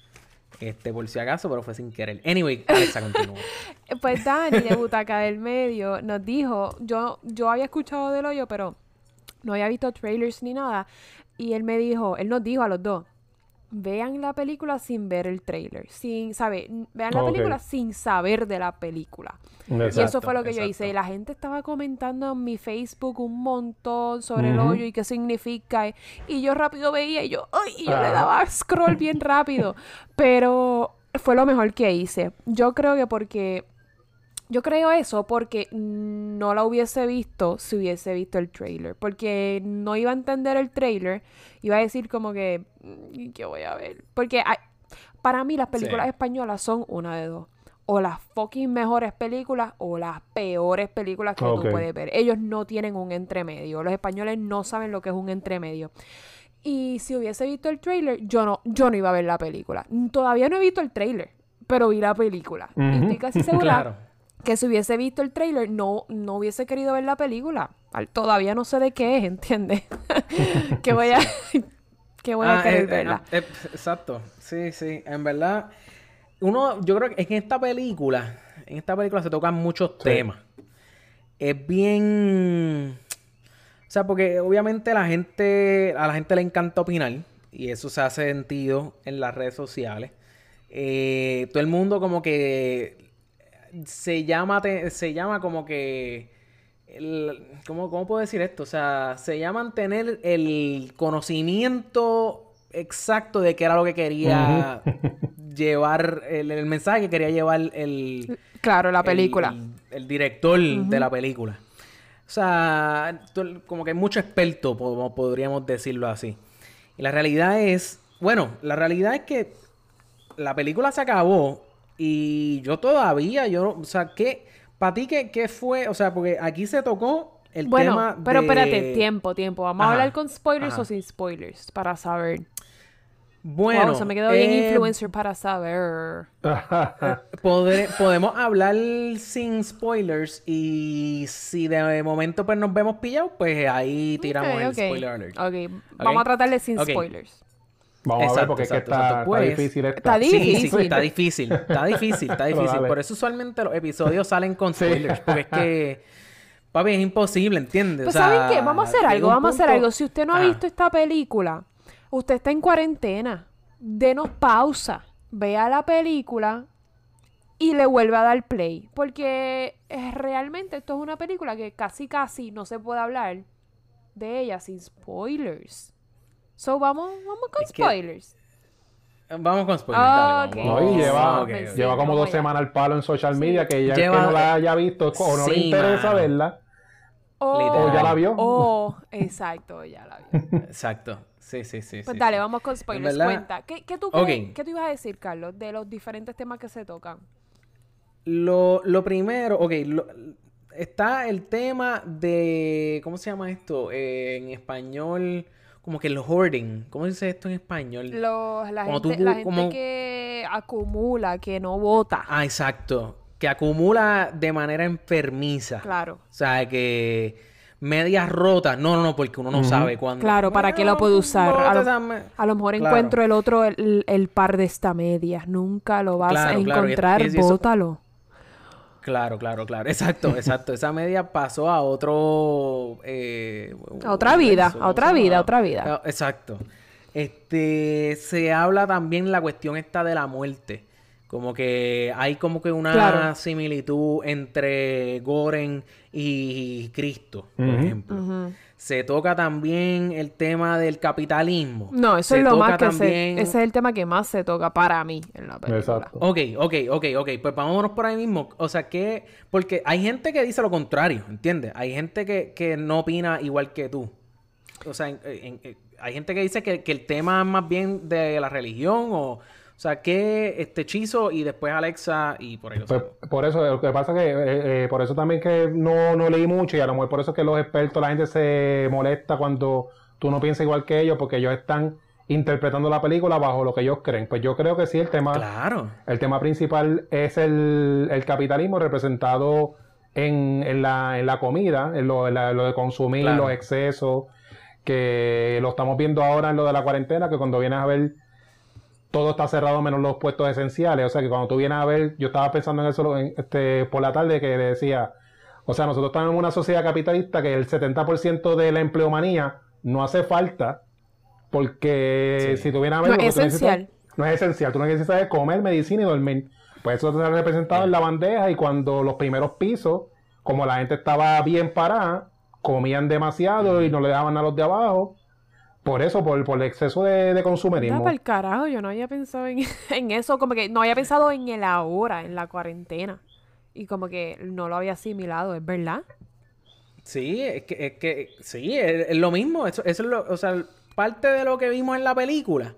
Este, por si acaso, pero fue sin querer. Anyway, Alexa, continúa. Pues Dani de Butaca del Medio nos dijo, yo, yo había escuchado del hoyo, pero no había visto trailers ni nada. Y él me dijo, él nos dijo a los dos, vean la película sin ver el trailer, sin saber, vean la película sin saber de la película. y eso fue lo que yo hice. Y la gente estaba comentando en mi Facebook un montón sobre el hoyo y qué significa. Y yo rápido veía y yo, ¡ay! Y yo le Ajá. daba scroll bien rápido. Pero fue lo mejor que hice. Yo creo que porque. Yo creo eso porque no la hubiese visto si hubiese visto el trailer. Porque no iba a entender el trailer. Iba a decir como que. "Mm, ¿Qué voy a ver? Porque hay- para mí las películas Sí. españolas son una de dos. O las fucking mejores películas o las peores películas que Ok. tú puedes ver. Ellos no tienen un entremedio. Los españoles no saben lo que es un entremedio. Y si hubiese visto el trailer, yo no, yo no iba a ver la película. Todavía no he visto el trailer, pero vi la película. Y estoy casi segura Claro. Que si hubiese visto el trailer, no, no hubiese querido ver la película. Al- Todavía no sé de qué es, ¿entiendes? que voy a, que voy a Ah, querer eh, eh, verla. eh, exacto. Sí, sí. En verdad, uno, yo creo que en esta película, en esta película se tocan muchos Sí. temas. Es bien. O sea, porque obviamente la gente, a la gente le encanta opinar. Y eso se hace sentido en las redes sociales. Eh, todo el mundo como que se llama, te- se llama como que el- ¿cómo, cómo puedo decir esto? O sea, se llaman tener el conocimiento exacto de qué era lo que quería llevar, el, el mensaje que quería llevar el, Claro, la el- película. El, el director de la película. O sea, tú- como que mucho experto, po- podríamos decirlo así. Y la realidad es, bueno, la realidad es que la película se acabó y yo todavía, yo, o sea, ¿qué, para ti qué, qué fue? O sea, porque aquí se tocó el Bueno, tema pero de- espérate, tiempo, tiempo. ¿Vamos a hablar con spoilers ajá. o sin spoilers? Para saber. Bueno, wow, se me quedó bien eh, influencer para saber. Podre- podemos hablar sin spoilers y si de momento pues nos vemos pillados, pues ahí tiramos el spoiler alert. Ok, vamos a tratar de sin spoilers. Vamos a ver Exacto, porque es que exacto, está, exacto. está Pues, difícil esta. está Sí, sí, difícil. está difícil, está difícil, está difícil. Por eso usualmente los episodios salen con Sí. spoilers, porque es que, papi, es imposible, ¿entiendes? Pues O sea, ¿saben qué? Vamos a hacer algo, vamos a hacer algo. Si usted no ha visto esta película, usted está en cuarentena, denos pausa, vea la película y le vuelve a dar play. Porque eh, realmente esto es una película que casi casi no se puede hablar de ella sin spoilers. So vamos, vamos con Es que- spoilers. Vamos con spoilers, Ah. No, y lleva, ok. lleva como dos semanas al palo en social media que ya Lleva- que no la haya visto o no le interesa mano. verla. O, ya la vio. o- exacto, ya la vio. Exacto. Sí, sí, sí. Pues sí, dale, sí. vamos con spoilers. Cuenta. ¿Qué, qué tú crees- qué tú ibas a decir, Carlos, de los diferentes temas que se tocan? Lo, lo primero, ok, lo- está el tema de, ¿cómo se llama esto? Eh, en español, como que el hoarding. ¿Cómo se dice esto en español? Los, la Como gente, tú- la gente como- que acumula, que no vota. Ah, exacto. Que acumula de manera enfermiza. Claro. O sea, que medias rotas. No, no, no, porque uno no sabe cuándo. Claro, ¿para qué lo puede usar? A lo, a mejor Claro. encuentro el otro, el, el par de esta medias. Nunca lo vas Claro, a claro, y- encontrar. y eso- Bótalo. Claro, claro, claro. Exacto, exacto. Esa media pasó a otro... eh, A otra vida, a ¿cómo otra vida, a otra vida. Ah, Exacto. Este, se habla también la cuestión esta de la muerte. Como que hay como que una Claro. similitud entre Goren y Cristo, por ejemplo. Se toca también el tema del capitalismo. No, eso Se es lo toca más que se... Ese es el tema que más se toca para mí en la película. Exacto. Ok, ok, ok, ok. Pues vámonos por ahí mismo. O sea, que... Porque hay gente que dice lo contrario, ¿entiendes? Hay gente que, que no opina igual que tú. O sea, en- en- en- hay gente que dice que, que el tema es más bien de la religión o... O sea, que este hechizo y después Alexa y por ahí lo Pues, por eso, lo que pasa es que, eh, eh, por eso también que no, no leí mucho y a lo mejor por eso es que los expertos, la gente se molesta cuando tú no piensas igual que ellos porque ellos están interpretando la película bajo lo que ellos creen. Pues yo creo que sí, el tema, Claro. el tema principal es el, el capitalismo representado en, en la, en la comida, en lo, en la- lo de consumir, Claro. los excesos, que lo estamos viendo ahora en lo de la cuarentena, que cuando vienes a ver todo está cerrado menos los puestos esenciales. O sea que cuando tú vienes a ver, yo estaba pensando en eso en- este, por la tarde que decía, o sea, nosotros estamos en una sociedad capitalista que el 70% de la empleomanía no hace falta porque Sí. si tú vienes a No ver... es tú necesitas- esencial. no es esencial, tú lo que necesitas es comer, medicina y dormir. Pues eso está representado en la bandeja y cuando los primeros pisos, como la gente estaba bien parada, comían demasiado y no le daban a los de abajo. Por eso, por, por el exceso de, de Da consumerismo. para el carajo, yo no había pensado en, en eso, como que no había pensado en el ahora, en la cuarentena. Y como que no lo había asimilado, ¿es verdad? Sí, es que, es que sí, es, es lo mismo. Eso, eso es lo, o sea, parte de lo que vimos en la película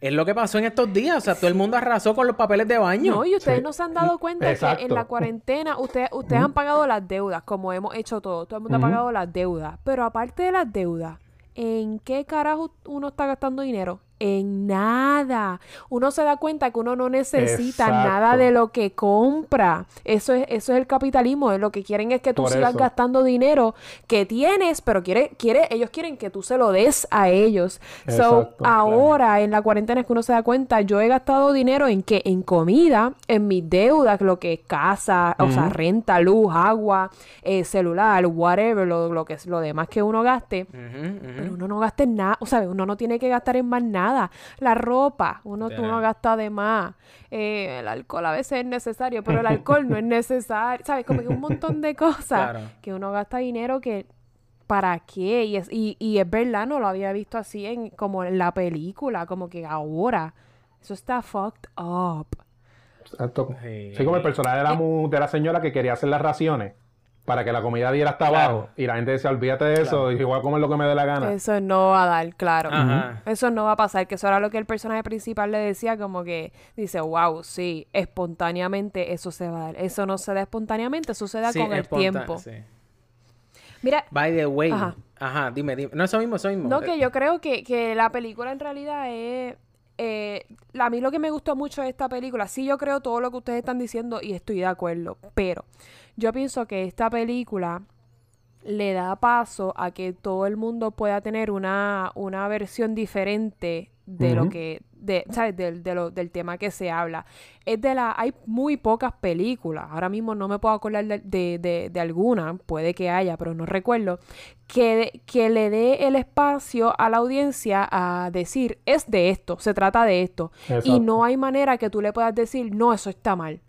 es lo que pasó en estos días. O sea, todo el mundo arrasó con los papeles de baño. No, y ustedes Sí. no se han dado cuenta que en la cuarentena ustedes, ustedes han pagado las deudas, como hemos hecho todo. Todo el mundo ha pagado las deudas. Pero aparte de las deudas, ¿en qué carajo uno está gastando dinero? En nada. Uno se da cuenta que uno no necesita Exacto. nada de lo que compra. Eso es, eso es el capitalismo. Lo que quieren es que tú Por sigas eso. gastando dinero que tienes, pero quiere, quiere, ellos quieren que tú se lo des a ellos. So, claro. ahora en la cuarentena es que uno se da cuenta, yo he gastado dinero en qué? En comida, en mis deudas, lo que es casa, o sea, renta, luz, agua, eh, celular, whatever, lo, lo que es lo demás que uno gaste. Pero uno no gasta en nada, o sea, uno no tiene que gastar en más nada. La ropa, uno, tú no Literal. gasta de más. Eh, el alcohol a veces es necesario, pero el alcohol no es necesario. ¿Sabes? Como que un montón de cosas Claro. que uno gasta dinero que ¿para qué? Y es, y, y es verdad, no lo había visto así en como en la película, como que ahora. Eso está fucked up. Exacto. Sí. Sí, como el personaje de la, mu- de la señora que quería hacer las raciones para que la comida diera hasta Claro. abajo. Y la gente decía, olvídate de eso, y voy a comer lo que me dé la gana. Eso no va a dar, claro. Ajá. Eso no va a pasar, que eso era lo que el personaje principal le decía, como que dice, wow, sí, espontáneamente eso se va a dar. Eso no se da espontáneamente, eso se da Sí, con el tiempo. sí. Mira, By the way. Ajá. Ajá. dime, dime. No, eso mismo, eso mismo. no, que yo creo que, que la película en realidad es... eh, a mí lo que me gustó mucho de esta película, sí yo creo todo lo que ustedes están diciendo y estoy de acuerdo, pero yo pienso que esta película le da paso a que todo el mundo pueda tener una, una versión diferente de lo que, de, ¿sabes? De lo- del tema que se habla. Es de la, hay muy pocas películas, ahora mismo no me puedo acordar de, de, alguna, puede que haya, pero no recuerdo, que, que le dé el espacio a la audiencia a decir, es de esto, se trata de esto. Y no hay manera que tú le puedas decir, no, eso está mal.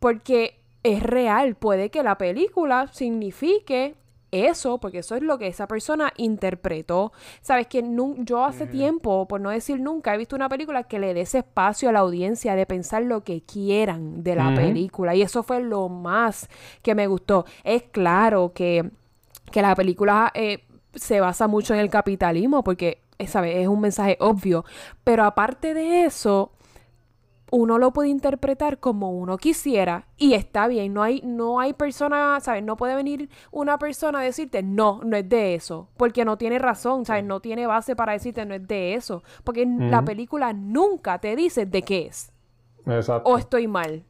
Porque es real, puede que la película signifique eso, porque eso es lo que esa persona interpretó. Sabes que yo hace tiempo, por no decir nunca, he visto una película que le dé ese espacio a la audiencia de pensar lo que quieran de la película. Y eso fue lo más que me gustó. Es claro que, que la película eh, se basa mucho en el capitalismo, porque eh, ¿sabes? es un mensaje obvio. Pero aparte de eso, uno lo puede interpretar como uno quisiera y está bien, no hay, no hay persona, ¿sabes? No puede venir una persona a decirte, no, no es de eso, porque no tiene razón, ¿sabes? No tiene base para decirte, no es de eso, porque la película nunca te dice de qué es, Exacto. o estoy mal.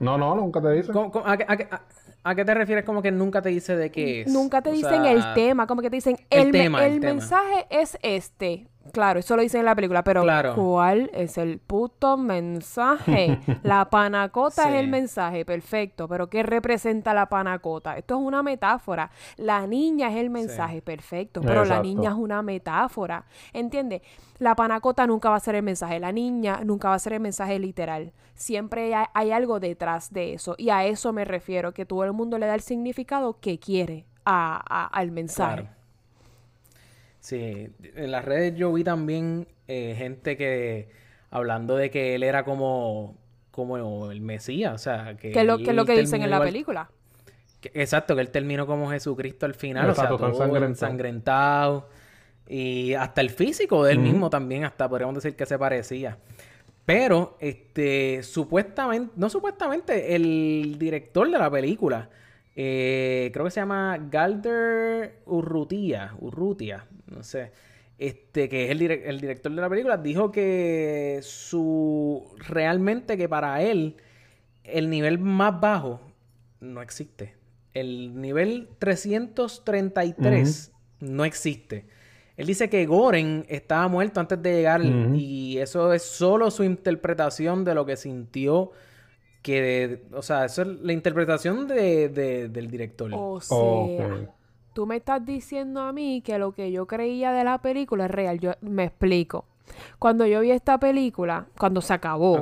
No, no, nunca te dicen. ¿cómo- cómo- a, qué- a qué- a- a qué te refieres como que nunca te dice de qué es? Nunca te O dicen sea, el tema, como que te dicen, el el, me- tema, el el tema. mensaje es este, Claro, eso lo dicen en la película, pero Claro. ¿cuál es el puto mensaje? La panacota es el mensaje, perfecto, pero ¿qué representa la panacota? Esto es una metáfora. La niña es el mensaje, perfecto, pero la niña es una metáfora. ¿Entiendes? La panacota nunca va a ser el mensaje, la niña nunca va a ser el mensaje literal. Siempre hay, hay algo detrás de eso, y a eso me refiero, que todo el mundo le da el significado que quiere a- a- al mensaje. Claro. Sí, en las redes yo vi también eh, gente que hablando de que él era como, como el Mesías, o sea, que Que es lo, que es lo que dicen en la igual- película. que- exacto, que él terminó como Jesucristo al final, o sea, todo ensangrentado. Y hasta el físico de él mismo también, hasta podríamos decir que se parecía. Pero, este, supuestamente, no supuestamente, el director de la película, eh, creo que se llama Galder Urrutia, Urrutia, no sé, este, que es el, direc- el director de la película, dijo que su, realmente que para él, el nivel más bajo no existe. El nivel 333 no existe. Él dice que Goren estaba muerto antes de llegar y eso es solo su interpretación de lo que sintió que, de- o sea, eso es la interpretación de, de- del director. O sea, Ok. Tú me estás diciendo a mí que lo que yo creía de la película es real. Yo me explico. Cuando yo vi esta película, cuando se acabó,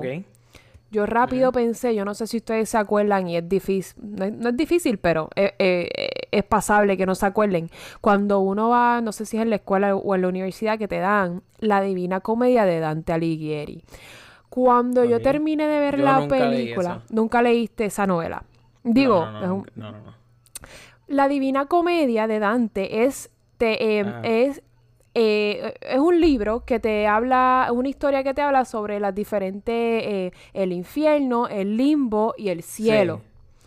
yo rápido pensé, yo no sé si ustedes se acuerdan y es difícil, no es, no es difícil, pero es, es- es pasable que no se acuerden. Cuando uno va, no sé si es en la escuela o en la universidad, que te dan la Divina Comedia de Dante Alighieri. Cuando yo terminé de ver Yo la nunca película, nunca leíste esa novela. Digo, no, no, es un- no, no, no. La Divina Comedia de Dante es, te, eh, Ah. es, eh, es un libro que te habla, es una historia que te habla sobre las diferentes, eh, el infierno, el limbo y el cielo.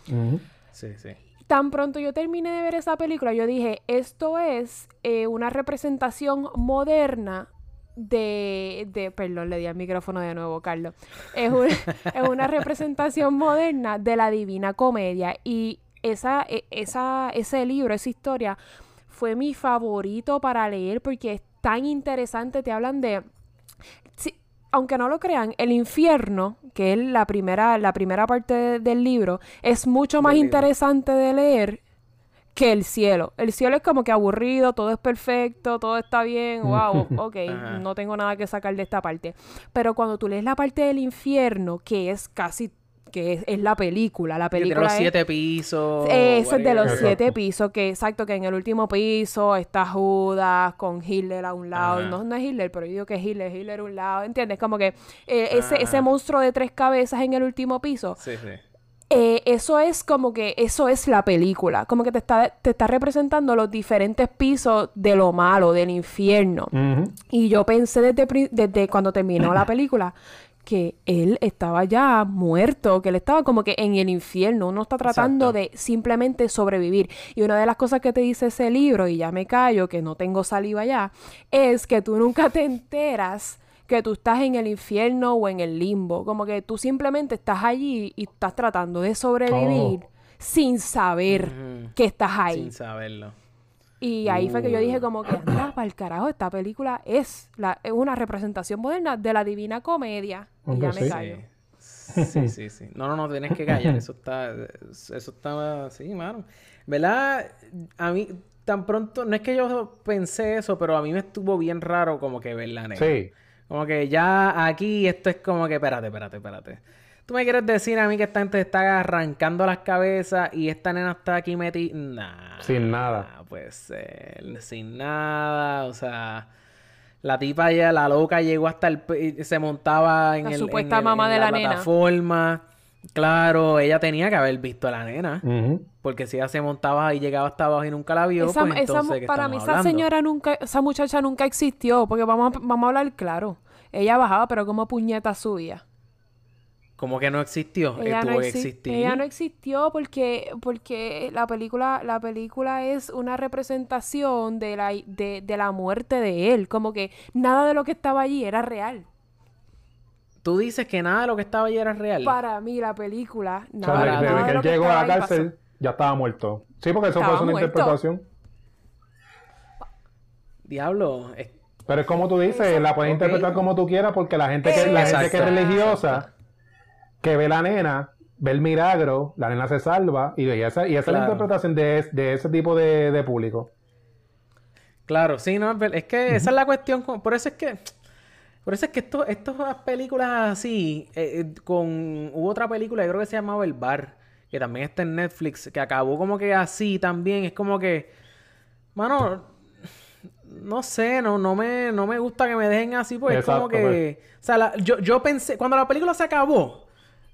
Ujú. Sí, sí. Tan pronto yo terminé de ver esa película, yo dije, esto es eh, una representación moderna de, de, perdón, le di al micrófono de nuevo, Carlos. Es, un- es una representación moderna de la Divina Comedia y esa, e- esa, ese libro, esa historia, fue mi favorito para leer porque es tan interesante, te hablan de... sí, aunque no lo crean, el infierno, que es la primera, la primera parte de- del libro, es mucho más interesante de leer que el cielo. El cielo es como que aburrido, todo es perfecto, todo está bien, wow, ok, no tengo nada que sacar de esta parte. Pero cuando tú lees la parte del infierno, que es casi, que es, es la película, la película los es- siete pisos. ese es de los siete pisos, que exacto, que en el último piso está Judas con Hitler a un lado. Ajá. No, no es Hitler, pero yo digo que es Hitler, Hitler a un lado. ¿Entiendes? Como que eh, ese, ese Ajá. monstruo de tres cabezas en el último piso. Sí, sí. eh, eso es como que, eso es la película. Como que te está, te está representando los diferentes pisos de lo malo, del infierno. Y yo pensé desde, desde cuando terminó la película que él estaba ya muerto, que él estaba como que en el infierno. Uno está tratando Exacto. de simplemente sobrevivir. Y una de las cosas que te dice ese libro, y ya me callo, que no tengo saliva ya, es que tú nunca te enteras que tú estás en el infierno o en el limbo. Como que tú simplemente estás allí y estás tratando de sobrevivir Oh. sin saber que estás ahí. Sin saberlo. Y ahí fue que yo dije como que, anda, para el carajo, esta película es, la, es una representación moderna de la Divina Comedia. Y ya me sí. callo. Sí. sí, sí, sí. No, no, no, tienes que callar. Eso está, eso está, sí, mano. ¿Verdad? A mí, tan pronto, no es que yo pensé eso, pero a mí me estuvo bien raro como que ver la nena. Sí. Como que ya aquí esto es como que, espérate, espérate, espérate. ¿Tú me quieres decir a mí que esta gente está arrancando las cabezas y esta nena está aquí metida? Nah. Sin nada. Puede ser. Sin nada. O sea, la tipa ya, la loca llegó hasta el... Se montaba en La el... supuesta en el- mamá en de la nena. plataforma. Claro, ella tenía que haber visto a la nena. Porque si ella se montaba y llegaba hasta abajo y nunca la vio, Esa, pues esa entonces, ¿qué para mí esa hablando? señora nunca, esa muchacha nunca existió, porque vamos a, vamos a hablar claro. Ella bajaba, pero como puñeta subía. Como que no existió. Eh, Ella no, tuvo que exi- existir. ella no existió porque, porque la película, la película es una representación de la, de, de la muerte de él. Como que nada de lo que estaba allí era real. Tú dices que nada de lo que estaba allí era real. Para mí, la película, O sea, nada, desde, nada desde de que lo él que llegó a la pasó. cárcel, ya estaba muerto. Sí, porque eso Estaba fue una muerto. interpretación. Diablo, es- Pero es como tú dices, la puedes interpretar como tú quieras porque la gente que, la gente que es Exacto. religiosa, que ve la nena, ve el milagro, la nena se salva y, y esa, y esa es la interpretación de, de ese tipo de, de público. Claro, sí, no, es que esa es la cuestión. Por eso es que. Por eso es que esto, estas películas así. eh, eh, con. Hubo otra película, yo creo que se llamaba El Bar. Que también está en Netflix. Que acabó como que así también. Es como que. Mano. No sé, no, no me, no me gusta que me dejen así, pues es como que. O sea, la- yo, yo pensé. Cuando la película se acabó,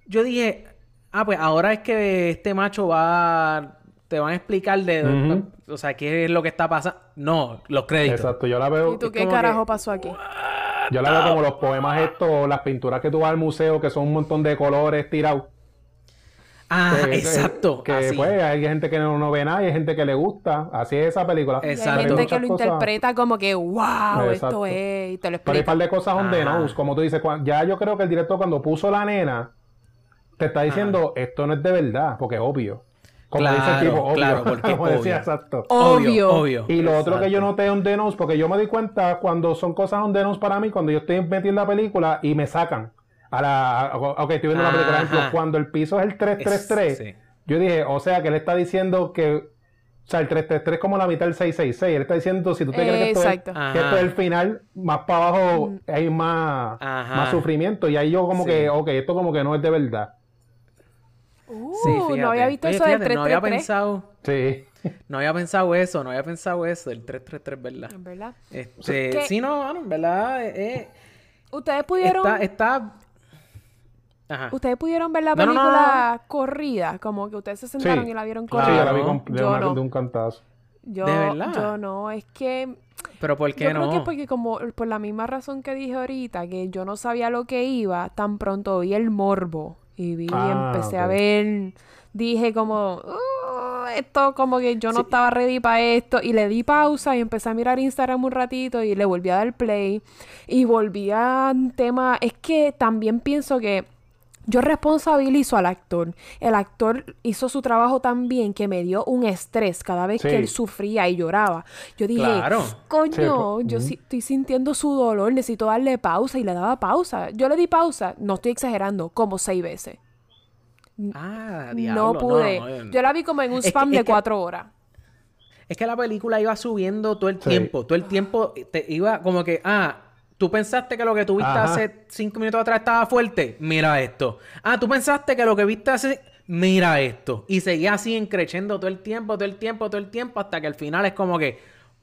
yo dije. Ah, pues ahora es que este macho va. Te van a explicar de. Ujú. O sea, qué es lo que está pasando. No, los créditos. Exacto, yo la veo, ¿Y tú qué carajo que- pasó aquí? yo la veo como los poemas estos, las pinturas que tú vas al museo, que son un montón de colores tirados. Ah, Que- exacto. Que así. pues hay gente que no, no ve nada y hay gente que le gusta. Así es esa película. Y hay Exacto. gente que lo cosas- interpreta como que, wow, Exacto. esto es, y te lo Pero hay un par de cosas on the nose, como tú dices. Ya yo creo que el director cuando puso la nena, te está diciendo, esto no es de verdad, porque es obvio. Como dice el Claro, tipo, obvio. claro, porque como decía, obvio. exacto. Obvio. Obvio. Y lo otro que yo noté on the nose, porque yo me di cuenta cuando son cosas nose para mí, cuando yo estoy metido en la película y me sacan. A la, ok, estoy viendo la película, por ejemplo, Ajá. cuando el piso es el 333, Es- sí. yo dije, o sea, que él está diciendo que, o sea, el 333 es como la mitad del 666, él está diciendo, si tú te crees que esto, es, que Ajá. esto es el final, más para abajo hay más, Ajá. más sufrimiento, y ahí yo como Sí. que, ok, esto como que no es de verdad. Uh, Sí, no fíjate. había visto Oye, eso del fíjate, No había 333. pensado, Sí. no había pensado eso, no había pensado eso, el 333, ¿verdad? En verdad. Este, ¿Qué? sí, no, en verdad, eh, Ustedes pudieron, está, está... Ajá. ustedes pudieron ver la No, no, no, película corrida, como que ustedes se sentaron Sí. y la vieron Claro. Sí, corrida. yo la vi con- de, Yo una- de un cantazo. Yo, ¿De verdad? yo no, es que Pero ¿por qué yo no? creo que es porque como por la misma razón que dije ahorita, que yo no sabía lo que iba, tan pronto vi el morbo y vi, Ah, empecé a ver, dije como, "Uh, esto como que yo no estaba ready para esto y le di pausa y empecé a mirar Instagram un ratito y le volví a dar play. Y volví a un tema, es que también pienso que yo responsabilizo al actor. El actor hizo su trabajo tan bien que me dio un estrés cada vez Sí. que él sufría y lloraba. Yo dije, Claro. coño, Sí, yo estoy sintiendo su dolor, necesito darle pausa y le daba pausa. Yo le di pausa, no estoy exagerando, como seis veces. Ah, diablo, no pude. no, no. Yo la vi como en un Es que- spam es de que- cuatro horas. Es que la película iba subiendo todo el Sí. tiempo. Todo el tiempo te iba como que, ah, tú pensaste que lo que tú viste Ajá. hace cinco minutos atrás estaba fuerte. Mira esto. Ah, tú pensaste que lo que viste hace. Mira esto. Y seguía así encrechendo todo el tiempo, todo el tiempo, todo el tiempo, hasta que al final es como que.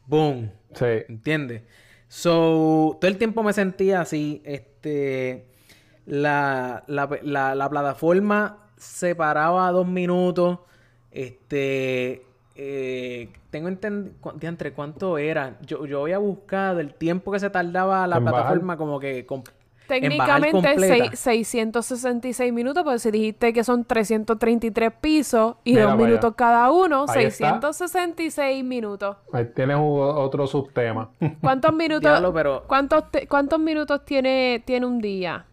¡Boom! Sí. ¿Entiendes? So, todo el tiempo me sentía así. Este. La, la, la, la plataforma se paraba a dos minutos. Este. Eh, tengo entendido. Entre cuánto era. Yo, yo voy a buscar el tiempo que se tardaba la bajar. plataforma, como que. bajar Técnicamente completa. seis- 666 minutos, porque si dijiste que son 333 pisos y Mira dos minutos allá. cada uno, Ahí está. 666 minutos. Ahí tienes otro subtema. ¿Cuántos minutos, Diablo, pero- ¿cuántos, te- ¿cuántos minutos tiene, tiene un día?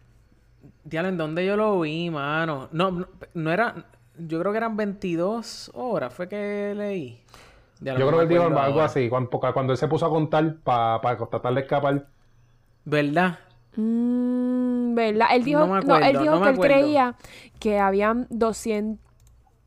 Diablo, ¿en dónde yo lo vi, mano? No, no, no era. Yo creo que eran 22 horas, fue que leí. Yo creo que él dijo algo ahora. así, cuando, cuando él se puso a contar para tratar de escapar. ¿Verdad? Mm, ¿Verdad? Él dijo, No no, me acuerdo, él dijo no me que él creía que habían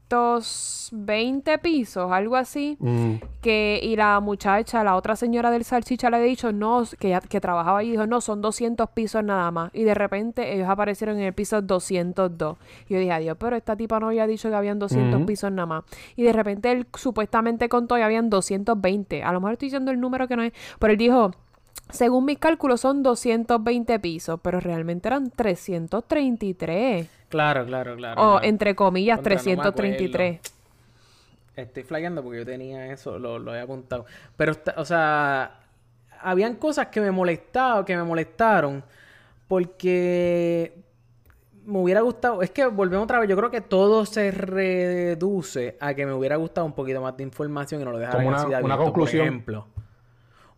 220 pisos, algo así. Mm, que y la muchacha, la otra señora del salchicha le había dicho no, que, que trabajaba allí, dijo no, son 200 pisos nada más. Y de repente ellos aparecieron en el piso 202. Y yo dije, adiós, pero esta tipa no había dicho que habían 200 Ujú. pisos nada más. Y de repente él supuestamente contó que habían 220. A lo mejor estoy diciendo el número que no es, pero él dijo... Según mis cálculos son 220 pisos, pero realmente eran 333. Claro, claro, claro. O claro. entre comillas, Contra, no me 333. Estoy flagueando porque yo tenía eso, lo, lo he apuntado. Pero, o sea, habían cosas que me molestaban, que me molestaron, porque me hubiera gustado. Es que volvemos otra vez. Yo creo que todo se reduce a que me hubiera gustado un poquito más de información y no lo dejaran Como una- así de una conclusión. Por ejemplo.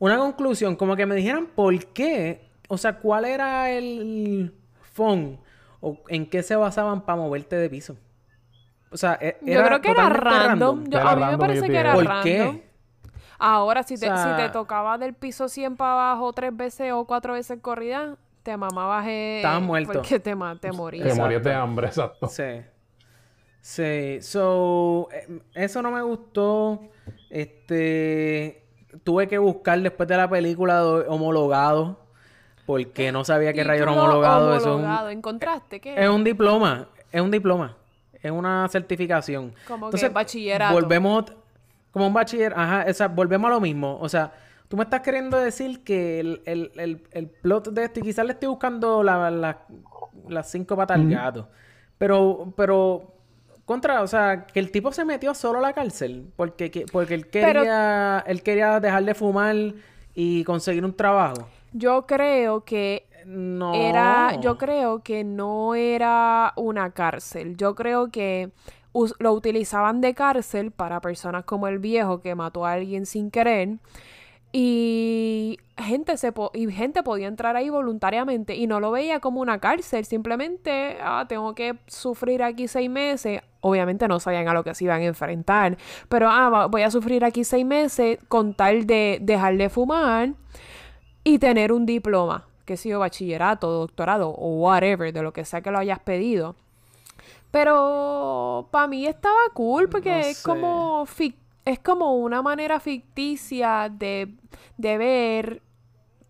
Una conclusión, como que me dijeran por qué, o sea, cuál era el phone o en qué se basaban para moverte de piso. O sea, e- Yo era creo que era random. Yo- Era a mí me parece yo que era ¿Por random. qué? Ahora, si te, O sea- si te tocaba del piso 100 para abajo tres veces o cuatro veces corrida, te mamabas eh, Estabas muerto. porque te, te Te morías. morías de hambre, exacto. Sí. Sí. So, eh, eso no me gustó. Este. Tuve que buscar después de la película homologado. Porque no sabía qué rayos era Título homologado. Eso es un-. ¿Encontraste qué? Es un diploma, es un diploma, es una certificación. Como que bachillerato. Volvemos, como un bachiller, ajá, o sea, volvemos a lo mismo. O sea, tú me estás queriendo decir que el, el, el, el plot de esto, y quizás le estoy buscando la- la- las cinco patas al gato, pero, pero, contra, o sea, que el tipo se metió solo a la cárcel porque, que- porque él Pero- quería, él quería dejar de fumar y conseguir un trabajo. Yo creo que No. era, yo creo que no era una cárcel. Yo creo que lo utilizaban de cárcel para personas como el viejo que mató a alguien sin querer. Y gente se po- y gente podía entrar ahí voluntariamente y no lo veía como una cárcel, simplemente ah, tengo que sufrir aquí seis meses. Obviamente no sabían a lo que se iban a enfrentar, pero ah, voy a sufrir aquí seis meses con tal de dejar de fumar y tener un diploma, que sea bachillerato, doctorado o whatever, de lo que sea que lo hayas pedido. Pero para mí estaba cool porque No es como es como una manera ficticia de, de ver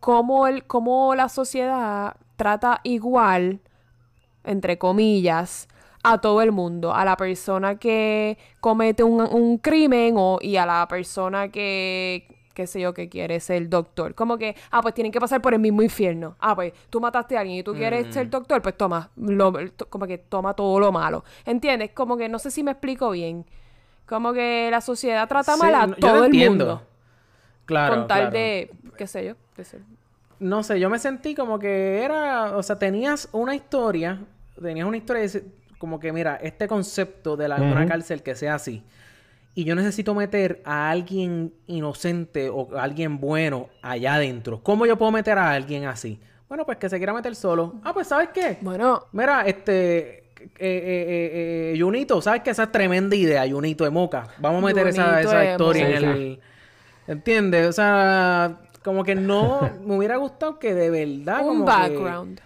cómo, el, cómo la sociedad trata igual, entre comillas, a todo el mundo, a la persona que comete un, un crimen o, y a la persona que, qué sé yo, que quiere ser doctor. Como que, ah, pues tienen que pasar por el mismo infierno. Ah, pues tú mataste a alguien y tú quieres ser doctor, pues toma, lo- como que toma todo lo malo. ¿Entiendes? Como que no sé si me explico bien. Como que la sociedad trata Sí, mal a no, todo el entiendo. mundo. Claro. con tal claro. de, qué sé yo, de ser- No sé, yo me sentí como que era, o sea, tenías una historia, tenías una historia de como que, mira, este concepto de la, una cárcel que sea así. Y yo necesito meter a alguien inocente o a alguien bueno allá adentro. ¿Cómo yo puedo meter a alguien así? Bueno, pues que se quiera meter solo. Ah, pues ¿sabes qué? Bueno, Mira, este... Eh, eh, eh, eh, Junito, ¿sabes que esa es tremenda idea, Junito de Moca? Vamos a meter esa, Junito esa de historia en el... ¿Entiendes? O sea, como que no... me hubiera gustado que de verdad... un como background.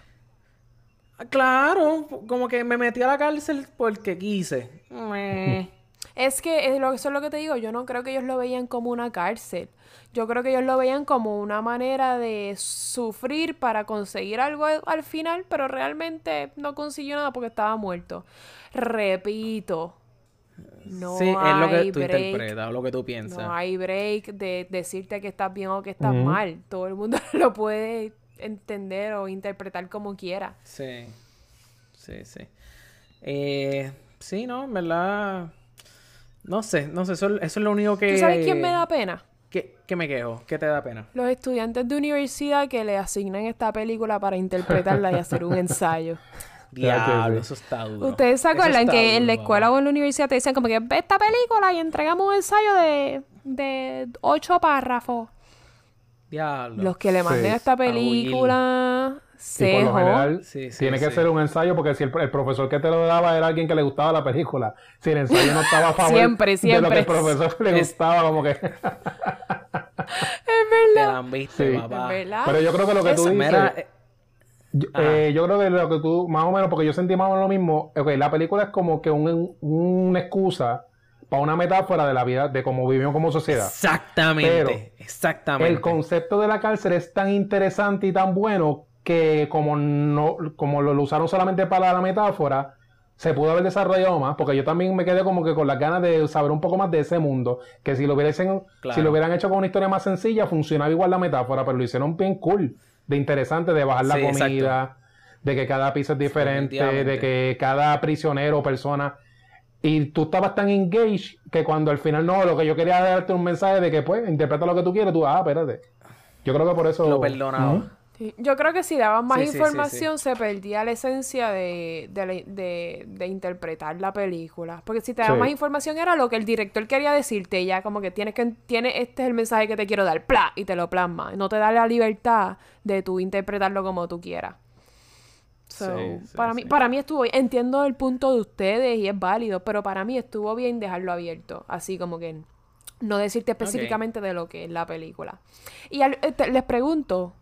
Claro, como que me metí a la cárcel porque quise. Es que es lo, eso es lo que te digo, yo no creo que ellos lo veían como una cárcel. Yo creo que ellos lo veían como una manera de sufrir para conseguir algo al, al final, pero realmente no consiguió nada porque estaba muerto. Repito, no sí, es lo que hay tú break, interpretas o lo que tú piensas. no hay break de decirte que estás bien o que estás mal. Todo el mundo lo puede entender o interpretar como quiera. Sí. Sí, sí. Eh, sí, no, en verdad. No sé, no sé, eso, eso es lo único que. ¿Tú sabes quién me da pena? ¿Qué, qué me quejo? ¿Qué te da pena? Los estudiantes de universidad que le asignan esta película para interpretarla y hacer un ensayo. Diablo, sí. eso está duro. ¿Ustedes se acuerdan está que en la escuela o en la universidad te dicen como que ve esta película y entregamos un ensayo de, de ocho párrafos? Diablo. Los que le Sí. manden esta A Will. película Y por lo general Sí, sí, tiene que ser un ensayo porque si el, el profesor que te lo daba era alguien que le gustaba la película, si el ensayo no estaba a favor Siempre, de lo que el profesor le Es- gustaba, como que... Es Te verdad. la han visto, Sí. papá. Es verdad. Pero yo creo que lo que tú dices... Eh, Yo, eh, yo creo que lo que tú, más o menos, porque yo sentí más o menos lo mismo, ok, la película es como que un- una excusa para una metáfora de la vida, de cómo vivimos como sociedad. exactamente. Pero exactamente. El concepto de la cárcel es tan interesante y tan bueno que como no, como lo, lo usaron solamente para la metáfora, se pudo haber desarrollado más, porque yo también me quedé como que con las ganas de saber un poco más de ese mundo, que si lo hubiesen, Claro. si lo hubieran hecho con una historia más sencilla, funcionaba igual la metáfora, pero lo hicieron bien cool, de interesante, de bajar la Sí, comida, de que cada piso es diferente, de que cada prisionero o persona y tú estabas tan engaged que cuando al final no, lo que yo quería era darte un mensaje de que pues interpreta lo que tú quieres, tú, ah, espérate. Yo creo que por eso Lo perdonaba. Sí, Yo creo que si daban más Sí, sí, sí, información se perdía la esencia de, de, de- de interpretar la película. Porque si te daban más información era lo que el director quería decirte y ya como que tienes que tiene este es el mensaje que te quiero dar, ¡pla! y te lo plasma. No te da la libertad de tú interpretarlo como tú quieras. So, para, mí, para mí estuvo bien. Entiendo el punto de ustedes y es válido, pero para mí estuvo bien dejarlo abierto. Así como que No decirte específicamente de lo que es la película. Y al- eh, te- les pregunto,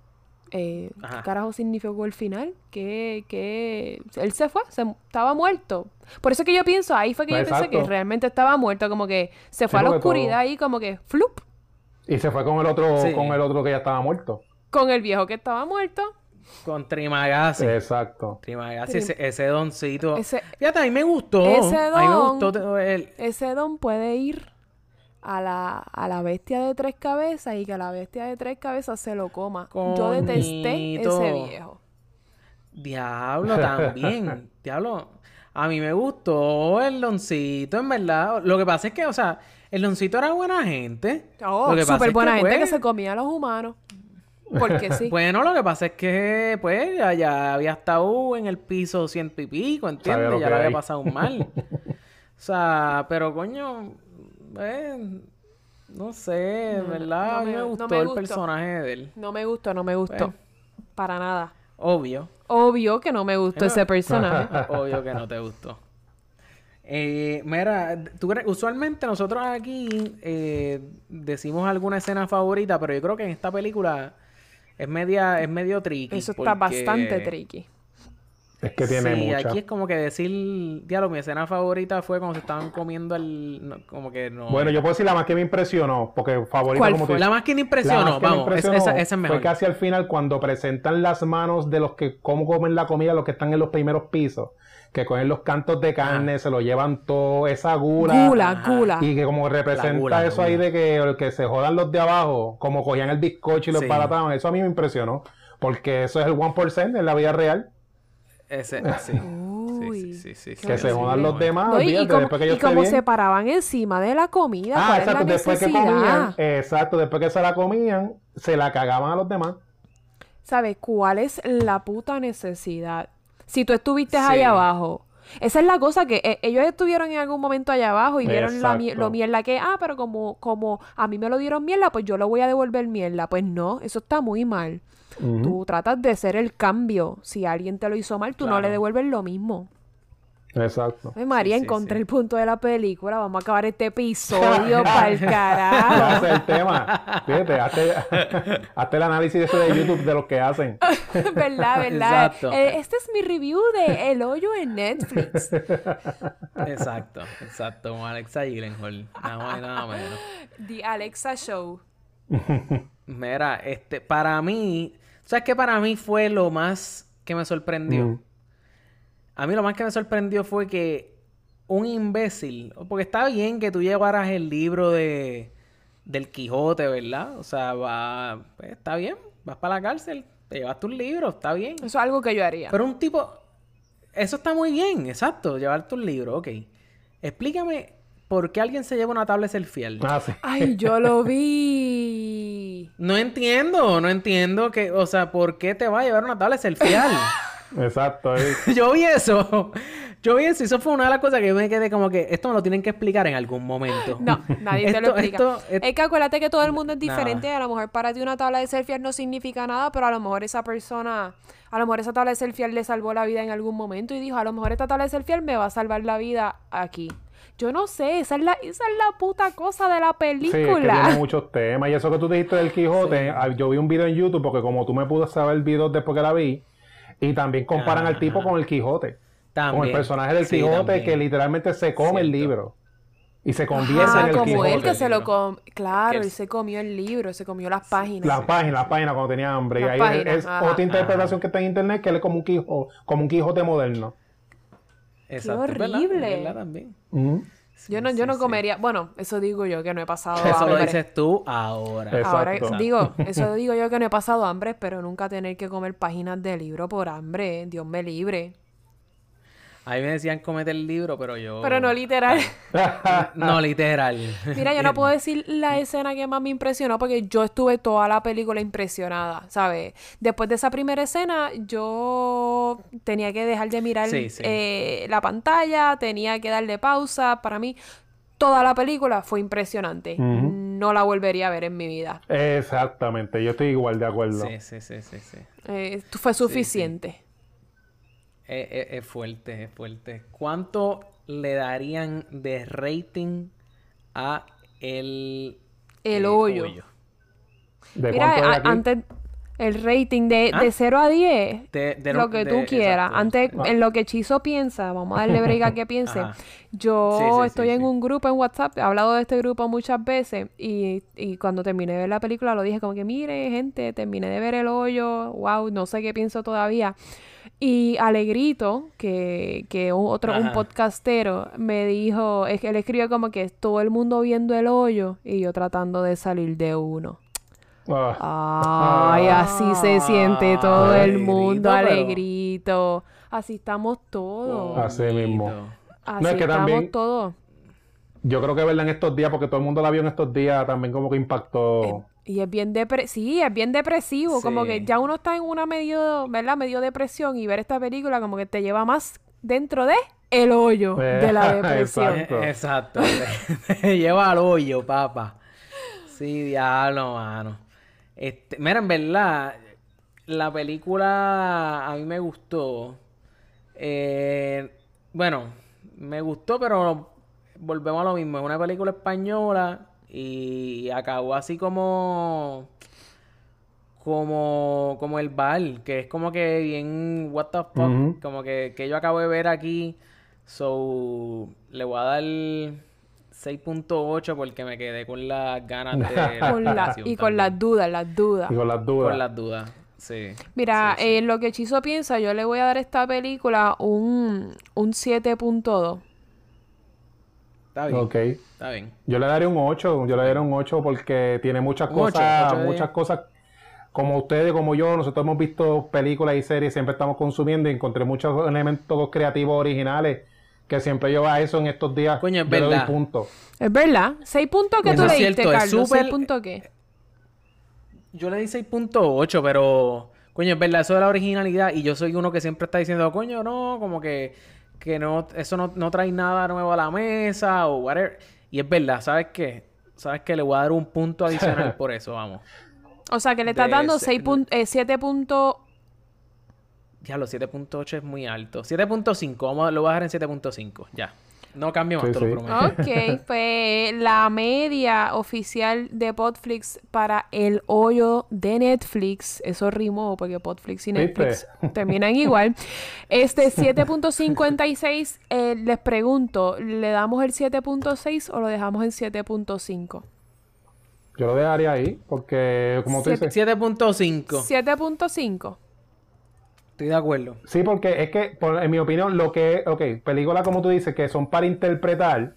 eh, ¿qué Ajá. carajo significó el final? ¿Qué, qué... Él se fue, se, estaba muerto. Por eso que yo pienso, ahí fue que yo pensé que realmente estaba muerto, como que se fue Sí, a la oscuridad y como que flup, Y se fue con el otro, Sí. con el otro que ya estaba muerto. con el viejo que estaba muerto. Con Trimagasi. Exacto. Trimagasi, ese, ese doncito. Ese- Fíjate, a mí me gustó. Ese A mí me don- gustó el- Ese don puede ir a la, a la bestia de tres cabezas y que la bestia de tres cabezas se lo coma. Yo detesté ese viejo. Diablo, también. Diablo. A mí me gustó el doncito, en verdad. Lo que pasa es que, o sea, el doncito era buena gente. Oh, Lo que pasa súper es buena que, gente que pues, se comía a los humanos. Porque sí. Bueno, lo que pasa es que, pues, ya, ya había estado en el piso ciento y pico, ¿entiendes? Ya le había pasado mal. o sea, pero coño, eh, no sé, ¿verdad? no a mí me- me no gustó me el gustó. personaje de él. No me gustó, no me gustó. Pues. Para nada. Obvio. Obvio que no me gustó ese personaje. Obvio que no te gustó. Eh, mira, tú usualmente nosotros aquí eh, decimos alguna escena favorita, pero yo creo que en esta película es media, es medio tricky. Eso está porque- bastante tricky. Es que tiene sí, mucha. aquí es como que decir, diablo, mi escena favorita fue cuando se estaban comiendo el, no, como que no. Bueno, yo puedo decir la más que me impresionó, porque favorita ¿Cuál como tú fue? la más que me la impresionó, más que me vamos, es- impresionó esa, esa es mejor. Fue casi al final cuando presentan las manos de los que cómo comen la comida, los que están en los primeros pisos, que cogen los cantos de carne, se lo llevan todo, esa gula. Gula, Ajá. gula. Y que como representa gula, la eso ahí de que, que se jodan los de abajo, como cogían el bizcocho y lo Sí. eso a mí me impresionó. Porque eso es el 1% en la vida real. Ese, sí. Uy, sí, sí, sí, Que se jodan sí, los demás, No, y, como, después que yo y como bien. se paraban encima de la comida. Ah, ¿Cuál exacto, la después que comían, exacto, después que se la comían, se la cagaban a los demás. ¿Sabes cuál es la puta necesidad? Si tú estuviste Sí. allá abajo. Esa es la cosa que eh, ellos estuvieron en algún momento allá abajo y vieron la mi- lo mierda que, ah, pero como, como a mí me lo dieron mierda, pues yo lo voy a devolver mierda. Pues no, eso está muy mal. Tú tratas de ser el cambio. Si alguien te lo hizo mal, tú no le devuelves lo mismo. Exacto. Ay, María, sí, encontré sí. el punto de la película. Vamos a acabar este episodio para el Ese carajo. es el tema. Fíjate, hazte, hazte el análisis de eso de YouTube de lo que hacen. ¿Verdad, verdad? Exacto. Eh, este es mi review de El Hoyo en Netflix. Exacto, exacto, como Alexa Gyllenhaal, nada más y nada menos. The Alexa Show. Mira, este, para mí, ¿sabes qué para mí fue lo más que me sorprendió? Mm. A mí lo más que me sorprendió fue que un imbécil, porque está bien que tú llevaras el libro de del Quijote, ¿verdad? O sea, va, pues, está bien, vas para la cárcel, te llevaste un libro, está bien. Eso es algo que yo haría. Pero un tipo, eso está muy bien, exacto, llevarte un libro, ok. Explícame por qué alguien se lleva una tabla selfie. Ah, sí. Ay, yo lo vi. No entiendo, no entiendo que, o sea, ¿por qué te va a llevar una tabla selfie? Exacto. eh. yo vi eso. Yo vi eso y eso fue una de las cosas que yo me quedé como que esto me lo tienen que explicar en algún momento. No, nadie te lo explica. esto- Es que acuérdate que todo el mundo es diferente. Nada. A lo mejor para ti una tabla de selfies no significa nada, pero a lo mejor esa persona, a lo mejor esa tabla de selfies le salvó la vida en algún momento y dijo, a lo mejor esta tabla de selfies me va a salvar la vida aquí. Yo no sé, esa es la, esa es la puta cosa de la Sí, es que película. tiene muchos temas. Y eso que tú dijiste del Quijote, ah, yo vi un video en YouTube porque como tú me pude saber videos después que la vi, y también comparan al tipo con el Quijote. Con el personaje del Sí, Quijote también. que literalmente se come el libro. Y se convierte Ah, en el como Quijote. él que se lo com... Claro, él- se comió el libro, se comió las páginas. Las páginas, las páginas cuando tenía hambre. Las y ahí páginas, es otra interpretación que está en internet que él es como un Quijote, como un Quijote moderno. Exacto, es verdad, horrible. es verdad también. Yo no, yo no comería, bueno, eso digo yo que no he pasado Eso lo hambre. dices tú ahora. Exacto. Ahora digo, eso digo yo que no he pasado hambre, pero nunca tener que comer páginas de libro por hambre, Dios me libre. A mí me decían comete el libro, pero yo... Pero no literal. No, literal. Mira, yo no puedo decir la escena que más me impresionó porque yo estuve toda la película impresionada, ¿sabes? Después de esa primera escena, yo tenía que dejar de mirar Sí, sí. eh, la pantalla, tenía que darle pausa. Para mí, toda la película fue impresionante. No la volvería a ver en mi vida. Exactamente, yo estoy igual de acuerdo. Sí, sí, sí, sí, sí. Eh, fue suficiente. Es, es- es fuerte, es fuerte. ¿Cuánto le darían de rating a El, El hoyo. ¿De Mira, a- antes el rating de, ¿Ah? de 0 a 10, De- de lo que tú quieras. exacto. Antes, Ah. en lo que Chizo piensa, vamos a darle break a que piense. Yo Sí, sí, estoy sí, en un grupo en WhatsApp, he hablado de este grupo muchas veces y, y cuando terminé de ver la película lo dije como que, mire, gente, terminé de ver el hoyo, wow, no sé qué pienso todavía. Y Alegrito, que, que otro, un podcastero, me dijo, es que él escribió como que todo el mundo viendo el hoyo y yo tratando de salir de uno. Ah, Ay, así se siente todo el Alegrito, mundo, pero- alegrito. Así estamos todos. Así mismo. Así No, es que estamos también- todos. Yo creo que verla en estos días, porque todo el mundo la vio en estos días, también como que impactó. Y es bien depre sí, es bien depresivo, como que ya uno está en una medio, ¿verdad? Medio depresión y ver esta película como que te lleva más dentro de el hoyo de la depresión. Exacto. Eh, Exacto. te lleva al hoyo, papá. Sí, diablo, mano. Este, mira, en verdad, la película a mí me gustó. Eh, bueno, me gustó, pero volvemos a lo mismo. Es una película española y acabó así como como como el bar, que es como que bien what the fuck, como que, que yo acabo de ver aquí. So, le voy a dar 6.8 porque me quedé con las ganas de la Con la- y con también. las dudas, las dudas. Y con las dudas. Con las dudas, sí. Mira, Sí, sí. en lo que Chizo piensa, yo le voy a dar a esta película un, un 7.2. Está bien, Ok. está bien. Yo le daré un 8, yo le daré un 8 porque tiene muchas Un ocho, cosas, ocho de muchas diez. cosas como ustedes, como yo, nosotros hemos visto películas y series, siempre estamos consumiendo y encontré muchos elementos creativos originales que siempre yo a eso en estos días. Coño, es yo le doy verdad. punto. Es verdad. ¿6 puntos que Eso tú es le diste, cierto, es Carlos? súper- ¿6 puntos qué? Yo le di 6.8, pero coño, es verdad, eso de la originalidad y yo soy uno que siempre está diciendo, coño, no, como que que no eso no, no trae nada nuevo a la mesa o whatever. Y es verdad, ¿sabes qué? ¿Sabes qué? Le voy a dar un punto adicional por eso, vamos. O sea, que le estás De dando ese- 6 pun- eh, 7 los 7.8 es muy alto. 7.5, vamos, a- lo voy a dejar en 7.5, ya. No cambio más, Sí, te lo sí. prometo. Ok, pues la media oficial de Podflix para el hoyo de Netflix, eso rimó porque Podflix y ¿Viste? Netflix terminan igual. Este 7.56, eh, les pregunto, ¿le damos el 7.6 o lo dejamos en 7.5? Yo lo dejaría ahí porque, como tú Siete- dices, 7.5. 7.5. Estoy de acuerdo. sí, porque es que, por- en mi opinión, lo que, ok, películas como tú dices que son para interpretar,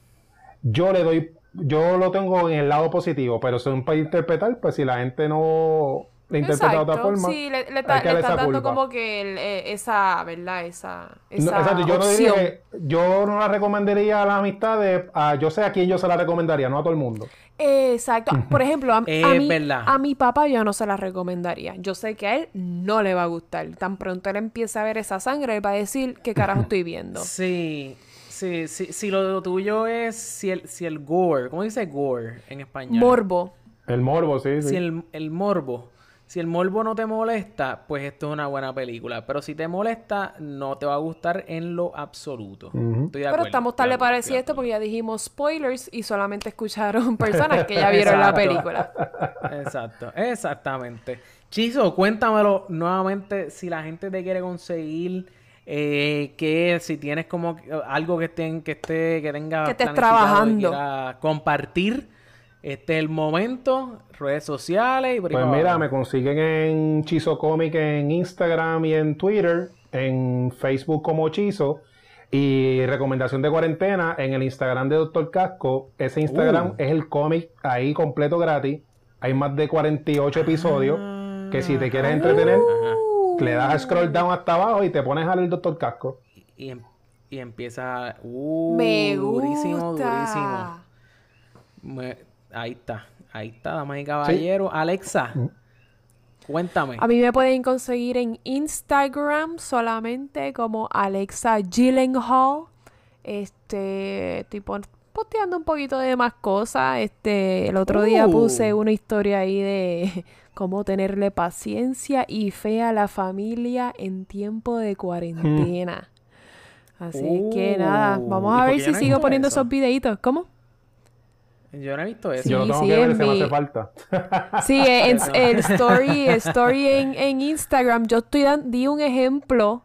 yo le doy, yo lo tengo en el lado positivo, pero son para interpretar, pues si la gente no le interpreta de otra forma, sí, le, le están dando culpa. como que el, eh, esa, ¿verdad? Esa, No, exacto, yo no diría que- yo no la recomendaría a las amistades, a, yo sé a quién yo se la recomendaría, no a todo el mundo. Exacto. Por ejemplo, a, a Es mí- verdad. a mi papá yo no se la recomendaría. Yo sé que a él no le va a gustar. Tan pronto él empiece a ver esa sangre, él va a decir, ¿qué carajo estoy viendo? Sí, sí, sí. Si lo tuyo es si el, si el gore, ¿cómo dice gore en español? Morbo. El morbo, sí, sí. Si el, el morbo, si el morbo no te molesta, pues esto es una buena película. Pero si te molesta, no te va a gustar en lo absoluto. Estoy de Pero estamos decir estoy de esto porque ya dijimos spoilers y solamente escucharon personas que ya vieron la película. Exacto, exactamente. Chizo, cuéntamelo nuevamente si la gente te quiere conseguir. Eh, que si tienes como que- algo que estén, que esté, que tenga Que estés trabajando. quiera compartir, este es el momento, redes sociales y por ahí Pues para mira, abajo. me consiguen en Chizo Comic en Instagram y en Twitter, en Facebook como Chizo. Y recomendación de cuarentena en el Instagram de Doctor Casco. Ese Instagram Uh. es el cómic ahí completo gratis. Hay más de 48 episodios que si te quieres entretener, le das a scroll down hasta abajo y te pones a leer Doctor Casco. y, em- y empieza. Uh, Me durísimo, gusta. durísimo. Me- ahí está, ahí está, damas y caballeros. Alexa, cuéntame. A mí me pueden conseguir en Instagram solamente como Alexa Gyllenhaal. Este, estoy posteando un poquito de más cosas. Este, el otro día Uh. puse una historia ahí de cómo tenerle paciencia y fe a la familia en tiempo de cuarentena. Así que nada, Uh, vamos ¿y a ver si sigo poniendo eso? esos videitos. ¿Cómo? Yo no he visto eso. Yo lo Sí, tengo sí, que ver, en se me mi- hace falta. Sí, en, el story, story en, en Instagram, yo estoy dan- di un ejemplo,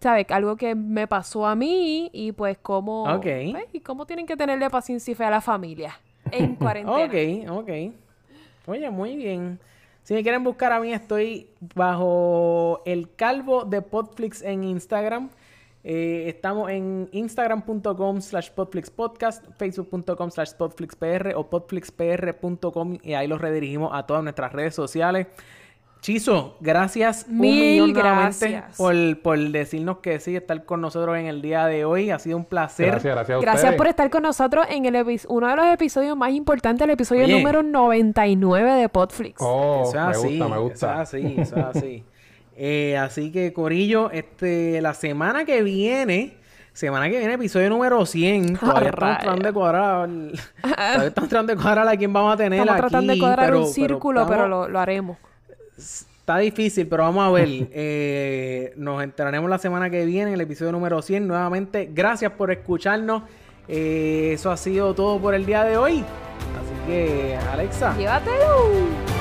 ¿sabes? Algo que me pasó a mí y pues cómo, Ok. pues, y cómo tienen que tenerle paciencia y fe a la familia en cuarentena. Ok, ok. Oye, muy bien. Si me quieren buscar a mí, estoy bajo el calvo de Podflix en Instagram. Eh, estamos en instagram.com slash podflixpodcast, facebook.com slash podflixpr o podflixpr.com y ahí los redirigimos a todas nuestras redes sociales. Chizo, gracias un Mil millón nuevamente gracias. por, por decirnos que sí, estar con nosotros en el día de hoy. Ha sido un placer. Gracias, gracias a Gracias ustedes. por estar con nosotros en el uno de los episodios más importantes, el episodio Oye. número 99 de Podflix. Oh, Eso es me así, gusta, me Eso gusta. es así, eso es así. Eh, así que, Corillo, este, la semana que viene, semana que viene, episodio número 100. Todavía estamos tratando de cuadrar. todavía estamos tratando de cuadrar a quién vamos a tener Estamos aquí. tratando de cuadrar pero- un círculo, pero, estamos- lo, lo haremos. Está difícil, pero vamos a ver. Eh, nos enteraremos la semana que viene en el episodio número 100. Nuevamente, gracias por escucharnos. Eh, eso ha sido todo por el día de hoy. Así que, Alexa. Llévatelo.